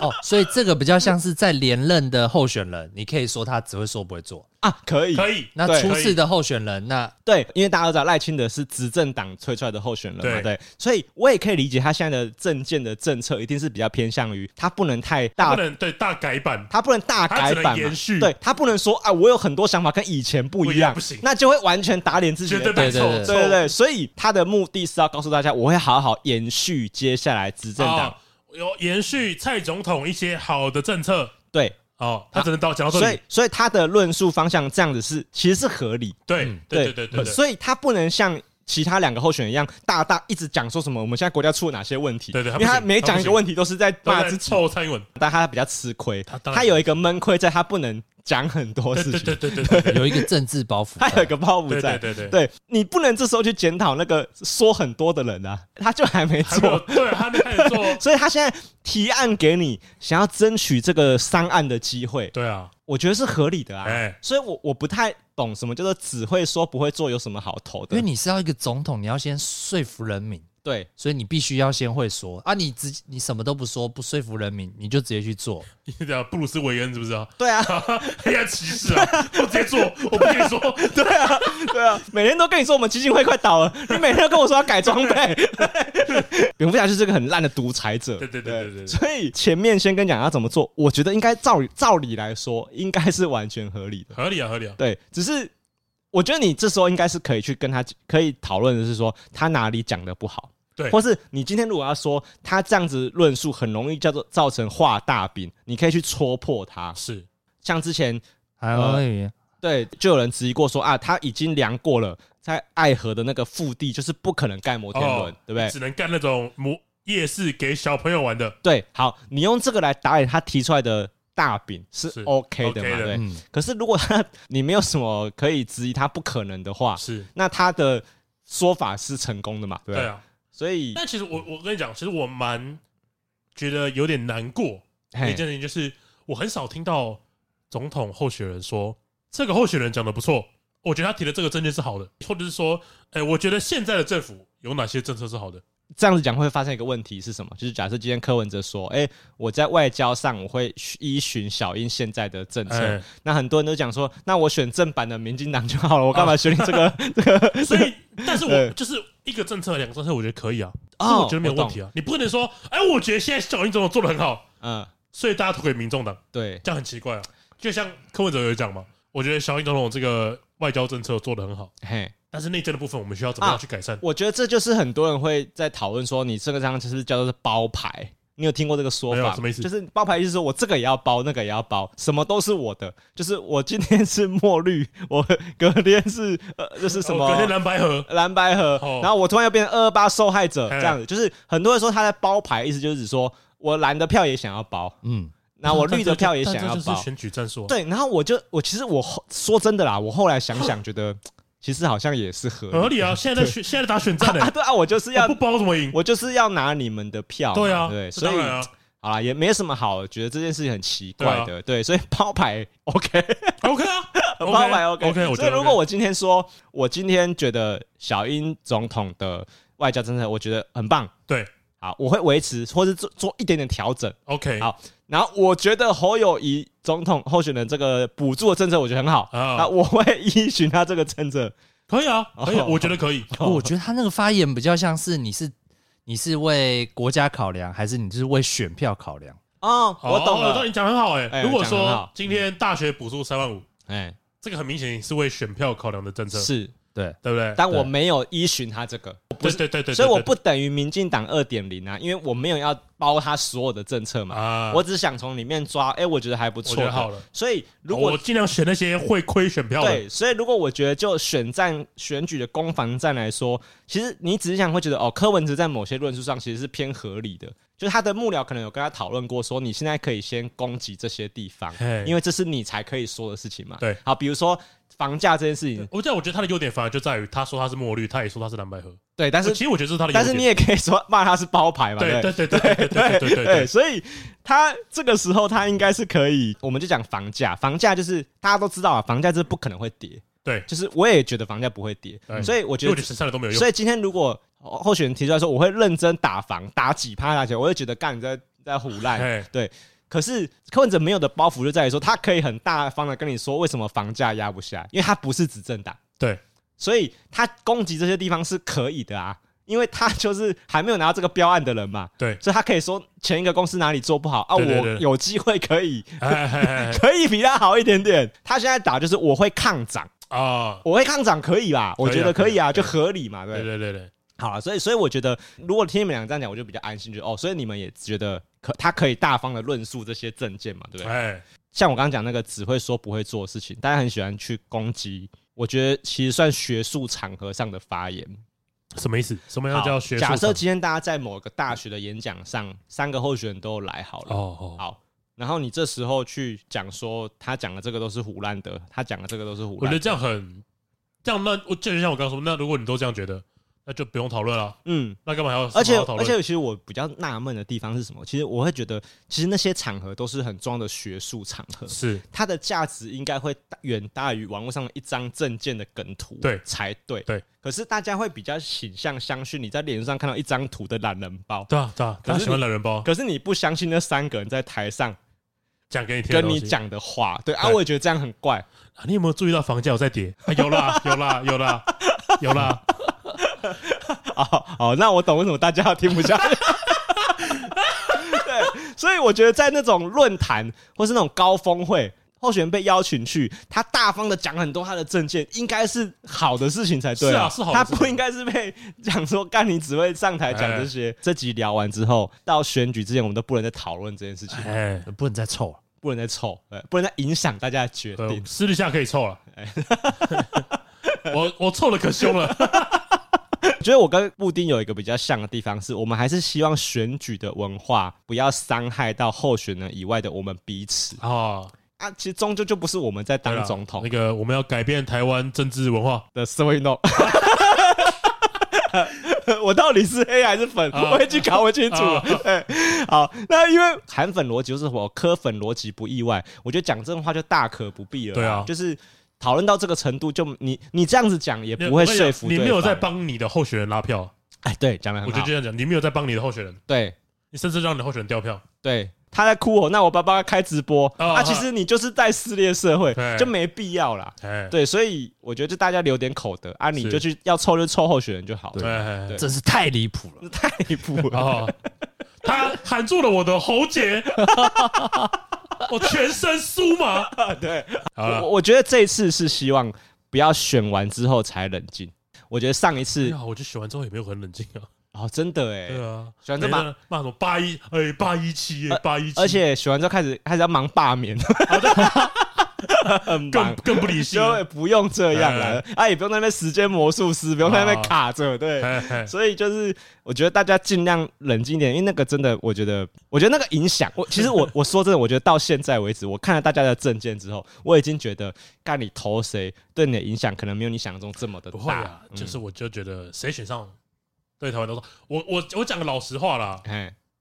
哦，所以这个比较像是在连任的候选人，你可以说他只会说不会做。啊，可以。可以。那初次的候选人，那对，因为大家都知道赖清德是执政党推出来的候选人嘛，对，对，所以我也可以理解他现在的政见的政策一定是比较偏向于他不能太大，不能对大改版，他不能大改版延续，对他不能说啊，我有很多想法跟以前不一样，不行，那就会完全打脸自己，对对对对对对，所以他的目的是要告诉大家，我会好好延续接下来执政党。有延续蔡总统一些好的政策，对，哦，他只能到讲到这里，所以，所以他的论述方向这样子是其实是合理，对，对，对，对，对，所以他不能像其他两个候选人一样，大大一直讲说什么我们现在国家出了哪些问题，对对，因为他每讲一个问题都是在骂自己，臭蔡英文，但他比较吃亏，他有一个闷亏在，他不能。讲很多事情，对对对有一个政治包袱，他有一个包袱在，对对对，对。你不能这时候去检讨那个说很多的人啊，他就还没做，对，他没开始做，所以他现在提案给你，想要争取这个上岸的机会，对啊，我觉得是合理的啊，所以我我不太懂什么叫做只会说不会做，有什么好投的？因为你是要一个总统，你要先说服人民。对，所以你必须要先会说啊！你直你什么都不说，不说服人民，你就直接去做。你讲布鲁斯韦恩是不是啊？对啊，黑暗骑士啊！我直接做，我不跟你说。对啊，对啊，每天都跟你说我们基金会快倒了，你每天都跟我说要改装备。蝙蝠侠就是个很烂的独裁者。对对对对对。所以前面先跟你讲要怎么做，我觉得应该照照理来说，应该是完全合理的。合理啊，合理啊。对，只是我觉得你这时候应该是可以去跟他可以讨论的是说他哪里讲的不好。对，或是你今天如果要说他这样子论述很容易叫做造成画大饼，你可以去戳破他。是，像之前还可以，对，就有人质疑过说啊，他已经量过了，在爱河的那个腹地就是不可能盖摩天轮，对不对？只能盖那种摩夜市给小朋友玩的。对，好，你用这个来打脸他提出来的大饼是 OK 的嘛？对。可是如果他你没有什么可以质疑他不可能的话，是，那他的说法是成功的嘛？对啊。所以，但其实我我跟你讲，其实我蛮觉得有点难过一件事情，就是我很少听到总统候选人说这个候选人讲的不错，我觉得他提的这个政见是好的，或者是说，哎，我觉得现在的政府有哪些政策是好的。这样子讲会发生一个问题是什么？就是假设今天柯文哲说：“哎、欸，我在外交上我会依循小英现在的政策。欸”那很多人都讲说：“那我选正版的民进党就好了，我干嘛选你这个？”这个，所以，但是我 就是一个政策，两个政策，我觉得可以啊，哦，我觉得没有问题啊。你不可能说：“哎、欸，我觉得现在小英总统做的很好，嗯，所以大家投给民众党。”对，这样很奇怪啊。就像柯文哲有讲嘛，我觉得小英总统这个外交政策做的很好。嘿。但是内政的部分，我们需要怎么样去改善？啊，我觉得这就是很多人会在讨论说，你这个章就是叫做是包牌。你有听过这个说法？什么意思？就是包牌意思说我这个也要包，那个也要包，什么都是我的。就是我今天是墨绿，我隔天是呃，就是什么？隔天蓝白盒，蓝白盒。然后我突然又变成二二八受害者，这样子。就是很多人说他在包牌，意思就是说我蓝的票也想要包，嗯，那我绿的票也想要包。选举战术。对，然后我就我其实我后说真的啦，我后来想想觉得。其实好像也是合理，合理啊！现在在选，现在打选战的，对啊，我就是要不包怎么赢？我就是要拿你们的票，对啊，对，所以好啦，也没什么好觉得这件事情很奇怪的，对，所以 包牌 OK，OK 啊，包牌 OK，所以如果我今天说，我今天觉得小英总统的外交政策，我觉得很棒，对，好，我会维持或是做做一点点调整，OK，好。然后我觉得侯友宜总统候选人这个补助的政策，我觉得很好啊，我会依循他这个政策，可以啊，可以，我觉得可以。我觉得他那个发言比较像是你是你是为国家考量，还是你是为选票考量？哦，我懂了，你讲很好哎。如果说今天大学补助三万五，哎，这个很明显是为选票考量的政策，是。对对不对？但我没有依循他这个，对对对对，所以我不等于民进党二点零啊，因为我没有要包他所有的政策嘛，啊，我只想从里面抓，哎，我觉得还不错，好了。所以如果我尽量选那些会亏选票的，对，所以如果我觉得就选战选举的攻防战来说，其实你只是想会觉得哦，柯文哲在某些论述上其实是偏合理的，就是他的幕僚可能有跟他讨论过，说你现在可以先攻击这些地方，因为这是你才可以说的事情嘛。对，好，比如说。房价这件事情，我这样我觉得他的优点反而就在于，他说他是墨绿，他也说他是蓝白合。对，但是其实我觉得这是他的优点。但是你也可以说骂他是包牌嘛。对对对对对对 对。所以他这个时候他应该是可以，我们就讲房价，房价就是大家都知道啊，房价是不可能会跌。对，就是我也觉得房价不会跌，所以我觉得都没有用。所以今天如果候选人提出来说，我会认真打房，打几趴大钱，我会觉得干你在在唬烂。对。可是柯文哲没有的包袱就在于说，他可以很大方的跟你说，为什么房价压不下，因为他不是执政党，对，所以他攻击这些地方是可以的啊，因为他就是还没有拿到这个标案的人嘛，对，所以他可以说前一个公司哪里做不好啊，我有机会可以 可以比他好一点点。他现在打就是我会抗涨。啊，我会抗涨可以吧？我觉得可以啊，就合理嘛，对。对对对。好了，所以所以我觉得，如果听你们两个这样讲，我就比较安心，就哦，所以你们也觉得可他可以大方的论述这些证件嘛，对不对？哎，像我刚刚讲那个只会说不会做的事情，大家很喜欢去攻击，我觉得其实算学术场合上的发言。什么意思？什么样叫学术？假设今天大家在某个大学的演讲上，三个候选人都来好了，哦哦，好，然后你这时候去讲说他讲的这个都是胡乱的，他讲的这个都是唬烂，我觉得这样很这样，那我就像我刚刚说，那如果你都这样觉得。那就不用讨论了。嗯，那干嘛要？而且而且，其实我比较纳闷的地方是什么？其实我会觉得，其实那些场合都是很装的学术场合，是它的价值应该会远大于网络上一张证件的梗图，对才对。对，可是大家会比较倾向相信你在脸上看到一张图的懒人包，对啊对啊，他喜欢懒人包。可是你不相信那三个人在台上讲给你听，跟你讲的话，对啊，我也觉得这样很怪。你有没有注意到房价有在跌？有啦有啦有啦有啦。哦哦，那我懂为什么大家要听不下去。对，所以我觉得在那种论坛或是那种高峰会，候选人被邀请去，他大方的讲很多他的政见，应该是好的事情才对啊。是啊，是好。他不应该是被讲说干你只会上台讲这些。这集聊完之后，到选举之前，我们都不能再讨论这件事情。哎，不能再凑，不能再凑，不能再影响大家的决定。私底下可以凑了。我我凑的可凶了。我觉得我跟布丁有一个比较像的地方，是我们还是希望选举的文化不要伤害到候选人以外的我们彼此哦啊，其实终究就不是我们在当总统。那个我们要改变台湾政治文化的社会运动。我到底是黑还是粉？哦、我已经搞不清楚了。哦、好，那因为韩粉逻辑就是我柯粉逻辑不意外，我觉得讲这种话就大可不必了。对啊，就是。讨论到这个程度，就你你这样子讲也不会说服你，没有在帮你的候选人拉票。哎，对，讲的很好。我就这样讲，你没有在帮你的候选人，对，你甚至让你的候选人掉票。对，他在哭哦，那我爸爸开直播，啊，其实你就是在撕裂社会，就没必要啦。对，所以我觉得就大家留点口德啊，你就去要凑就凑候选人就好了。对，真是太离谱了，太离谱了。他喊住了我的喉结。我全身酥麻，对，我我觉得这次是希望不要选完之后才冷静。我觉得上一次，我就选完之后也没有很冷静啊。哦，真的哎，对啊，选完之后骂骂什么八一哎八一七哎八一七，而且选完之后开始开始要忙罢免。更更不理性，就不用这样了，啊，也不用在那边时间魔术师，不用在那边卡着，对，所以就是我觉得大家尽量冷静一点，因为那个真的，我觉得，我觉得那个影响，我其实我 我说真的，我觉得到现在为止，我看了大家的证件之后，我已经觉得，看你投谁对你的影响可能没有你想象中这么的大。不会啊，就是我就觉得谁选上，对台湾都说，我我我讲个老实话啦，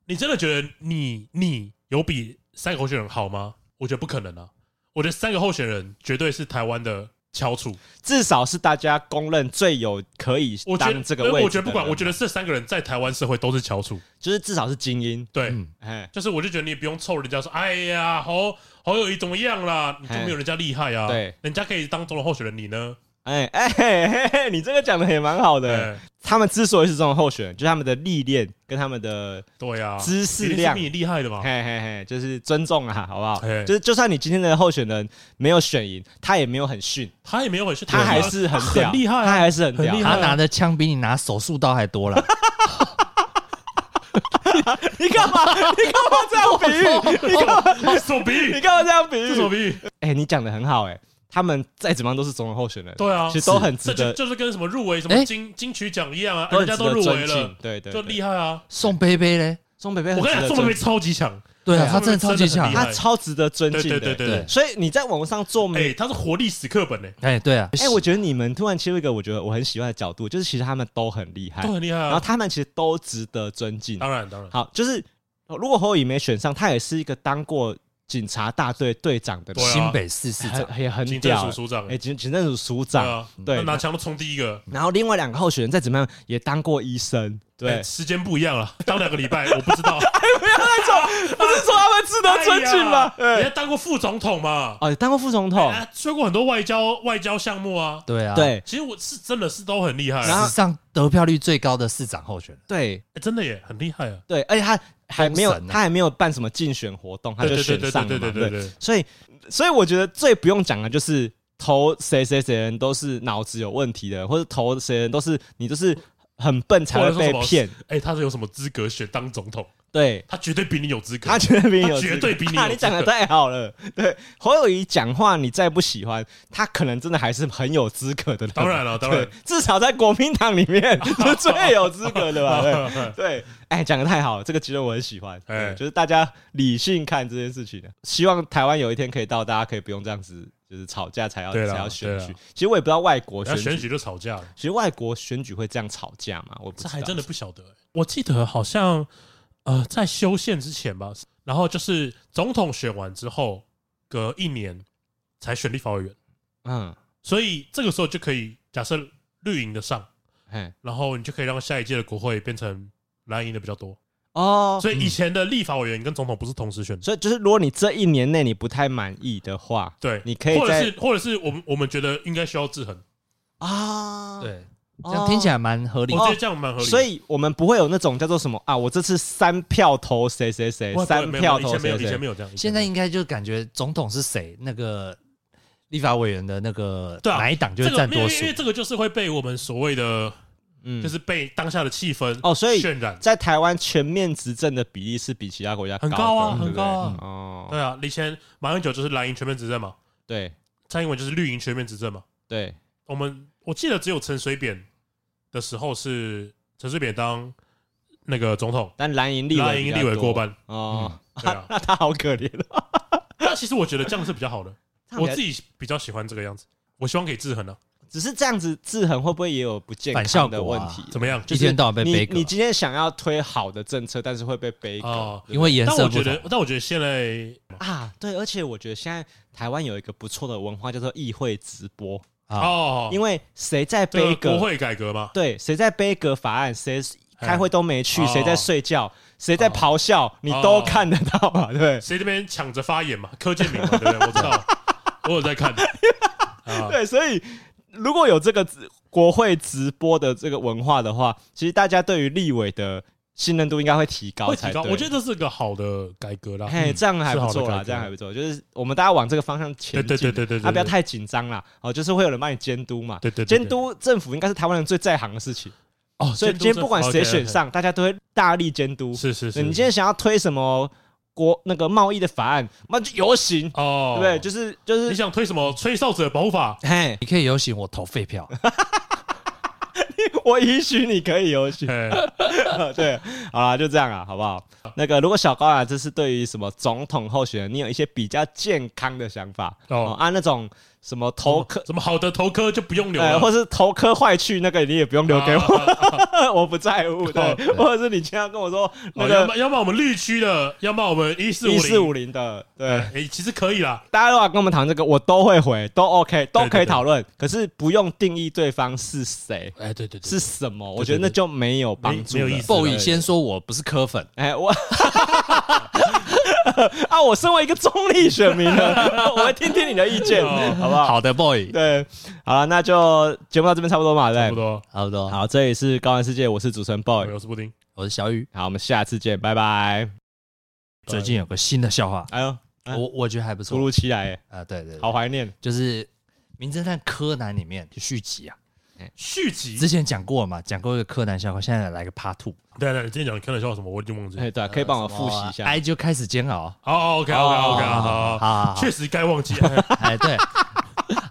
你真的觉得你你有比三个候选人好吗？我觉得不可能啊。我觉得三个候选人绝对是台湾的翘楚，至少是大家公认最有可以当这个位置。我觉得不管，我觉得这三个人在台湾社会都是翘楚，就是至少是精英。对，哎，就是我就觉得你不用凑人家说，哎呀，侯侯友谊怎么样啦？你就没有人家厉害啊？对，人家可以当总统候选人，你呢？哎哎嘿嘿，你这个讲的也蛮好的。他们之所以是这种候选人，就是他们的历练跟他们的对啊知识量比你厉害的嘛，嘿嘿嘿，就是尊重啊，好不好？就是就算你今天的候选人没有选赢，他也没有很逊，他也没有很逊，他还是很很厉害，他还是很屌，他拿的枪比你拿手术刀还多了。你干嘛？你干嘛这样比喻？你干嘛？什么比喻？你干嘛这样比喻？什么比喻？哎，你讲的很好，哎。他们再怎么样都是总统候选人，对啊，其实都很值得，就是跟什么入围什么金金曲奖一样啊，人家都入围了，对对，就厉害啊。宋贝贝嘞，宋贝贝，我跟你讲，宋贝贝超级强，对啊，他真的超级强，他超值得尊敬的，对对对。所以你在网络上做，哎，他是活历史课本呢，哎，对啊，哎，我觉得你们突然切入一个我觉得我很喜欢的角度，就是其实他们都很厉害，都很厉害，然后他们其实都值得尊敬，当然当然。好，就是如果侯友宜没选上，他也是一个当过。警察大队队长的新北市市长。也很屌，警政署署长，哎，警警政署署长，对，拿枪都冲第一个。然后另外两个候选人再怎么样也当过医生，对，时间不一样了，当两个礼拜，我不知道。哎，不要那种，不是说他们值得尊敬吗？人家当过副总统嘛，哦，当过副总统，做过很多外交外交项目啊，对啊，对，其实我是真的是都很厉害，史上得票率最高的市长候选人，对，真的也很厉害啊，对，而且他。还没有，他还没有办什么竞选活动，他就选上了嘛。对，所以，所以我觉得最不用讲的就是投谁谁谁人都是脑子有问题的，或者投谁人都是你都是很笨才会被骗。哎，他是有什么资格选当总统？对，他绝对比你有资格，他绝对比你有，绝对比你。你讲的太好了。对，侯友谊讲话你再不喜欢，他可能真的还是很有资格的。当然了，当然，至少在国民党里面 是最有资格的吧？对，对。哎，讲的太好了，这个结论我很喜欢。哎，就是大家理性看这件事情，希望台湾有一天可以到，大家可以不用这样子，就是吵架才要才要选举。其实我也不知道外国选举就吵架了。其实外国选举会这样吵架吗？我这还真的不晓得。我记得好像呃，在修宪之前吧，然后就是总统选完之后，隔一年才选立法委员。嗯，所以这个时候就可以假设绿营的上，然后你就可以让下一届的国会变成。蓝营的比较多。哦，所以以前的立法委员跟总统不是同时选，所以就是如果你这一年内你不太满意的话，对，你可以或者是或者是我们我们觉得应该需要制衡。啊，对，这样听起来蛮合理，我觉得这样蛮合理，所以我们不会有那种叫做什么啊，我这次三票投谁谁谁，三票投谁谁，以前没有，以前没有。这样，现在应该就感觉总统是谁，那个立法委员的那个哪一党就占多数，因为这个就是会被我们所谓的。嗯，就是被当下的气氛哦，所以渲染，在台湾全面执政的比例是比其他国家很高啊，很高啊。哦，对啊，以前马英九就是蓝营全面执政嘛，对，蔡英文就是绿营全面执政嘛，对。我们我记得只有陈水扁的时候是陈水扁当那个总统，但蓝营立蓝营立委过半哦，那他好可怜。那其实我觉得这样是比较好的，我自己比较喜欢这个样子，我希望可以制衡呢。只是这样子制衡会不会也有不健康的问题？怎么样？一天到晚被背。你今天想要推好的政策，但是会被背哦，因为颜色不同。但我觉得，但我觉得现在啊，对，而且我觉得现在台湾有一个不错的文化，叫做议会直播哦。因为谁在背革？国会改革吗？对，谁在背革法案？谁开会都没去？谁在睡觉？谁在咆哮？你都看得到嘛？对，谁这边抢着发言嘛？柯建铭嘛？对不对？我知道，我有在看。对，所以。如果有这个国会直播的这个文化的话，其实大家对于立委的信任度应该会提高会提高。我觉得这是个好的改革啦。嘿，这样还不错啦，这样还不错。就是我们大家往这个方向前进，对对对对对，啊，不要太紧张啦。哦，就是会有人帮你监督嘛。对对，监督政府应该是台湾人最在行的事情。哦，所以今天不管谁选上，大家都会大力监督。是是是。你今天想要推什么？国那个贸易的法案，那就游行哦，对不对？就是就是，你想推什么吹哨者保护法？嘿，你可以游行，我投废票。我允许你可以游学。对，好啦，就这样啊，好不好？那个，如果小高啊，这是对于什么总统候选人，你有一些比较健康的想法哦，按那种。什么头科？什么好的头科就不用留了，或是头科坏去那个你也不用留给我，我不在乎。对，或者是你经常跟我说那个，要么我们绿区的，要么我们一四一四五零的，对，哎，其实可以啦。大家如果跟我们谈这个，我都会回，都 OK，都可以讨论。可是不用定义对方是谁，哎，对对，是什么？我觉得那就没有帮助，没有意思。不，你先说我不是科粉，哎，我。啊，我身为一个中立选民呢，我来听听你的意见，好不好？好的，boy。对，好了，那就节目到这边差不多嘛，对，差不多，差不多。好，这里是高玩世界，我是主持人 boy，我是布丁，我是小雨。好，我们下次见，拜拜。最近有个新的笑话，哎呦，我我觉得还不错，突如其来，啊，对对，好怀念，就是《名侦探柯南》里面就续集啊。续集之前讲过了嘛，讲过一个柯南笑话，现在来个 Part Two。对对，你之前讲柯南笑话什么，我已经忘记了。哎，对，可以帮我复习一下。哎就开始煎熬。好，OK OK OK，好，好，确实该忘记了。哎，对。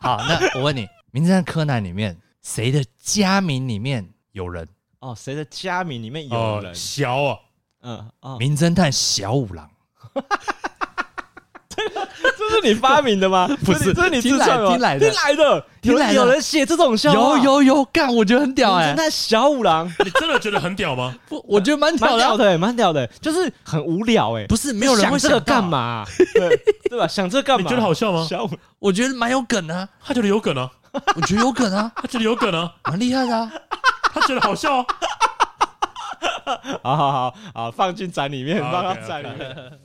好，那我问你，《名侦探柯南》里面谁的家名里面有人？哦，谁的家名里面有人？小啊，嗯，名侦探小五郎。这是你发明的吗？不是，这是你听来听来的，听来的，有有人写这种笑话，有有有，干，我觉得很屌哎！那小五郎，你真的觉得很屌吗？不，我觉得蛮屌的，蛮屌的，就是很无聊哎。不是，没有人会想这个干嘛？对吧？想这干嘛？你觉得好笑吗？小五，我觉得蛮有梗啊，他觉得有梗啊，我觉得有梗啊，他觉得有梗啊，蛮厉害的啊，他觉得好笑啊。好好好好，放进展里面，放到展里面。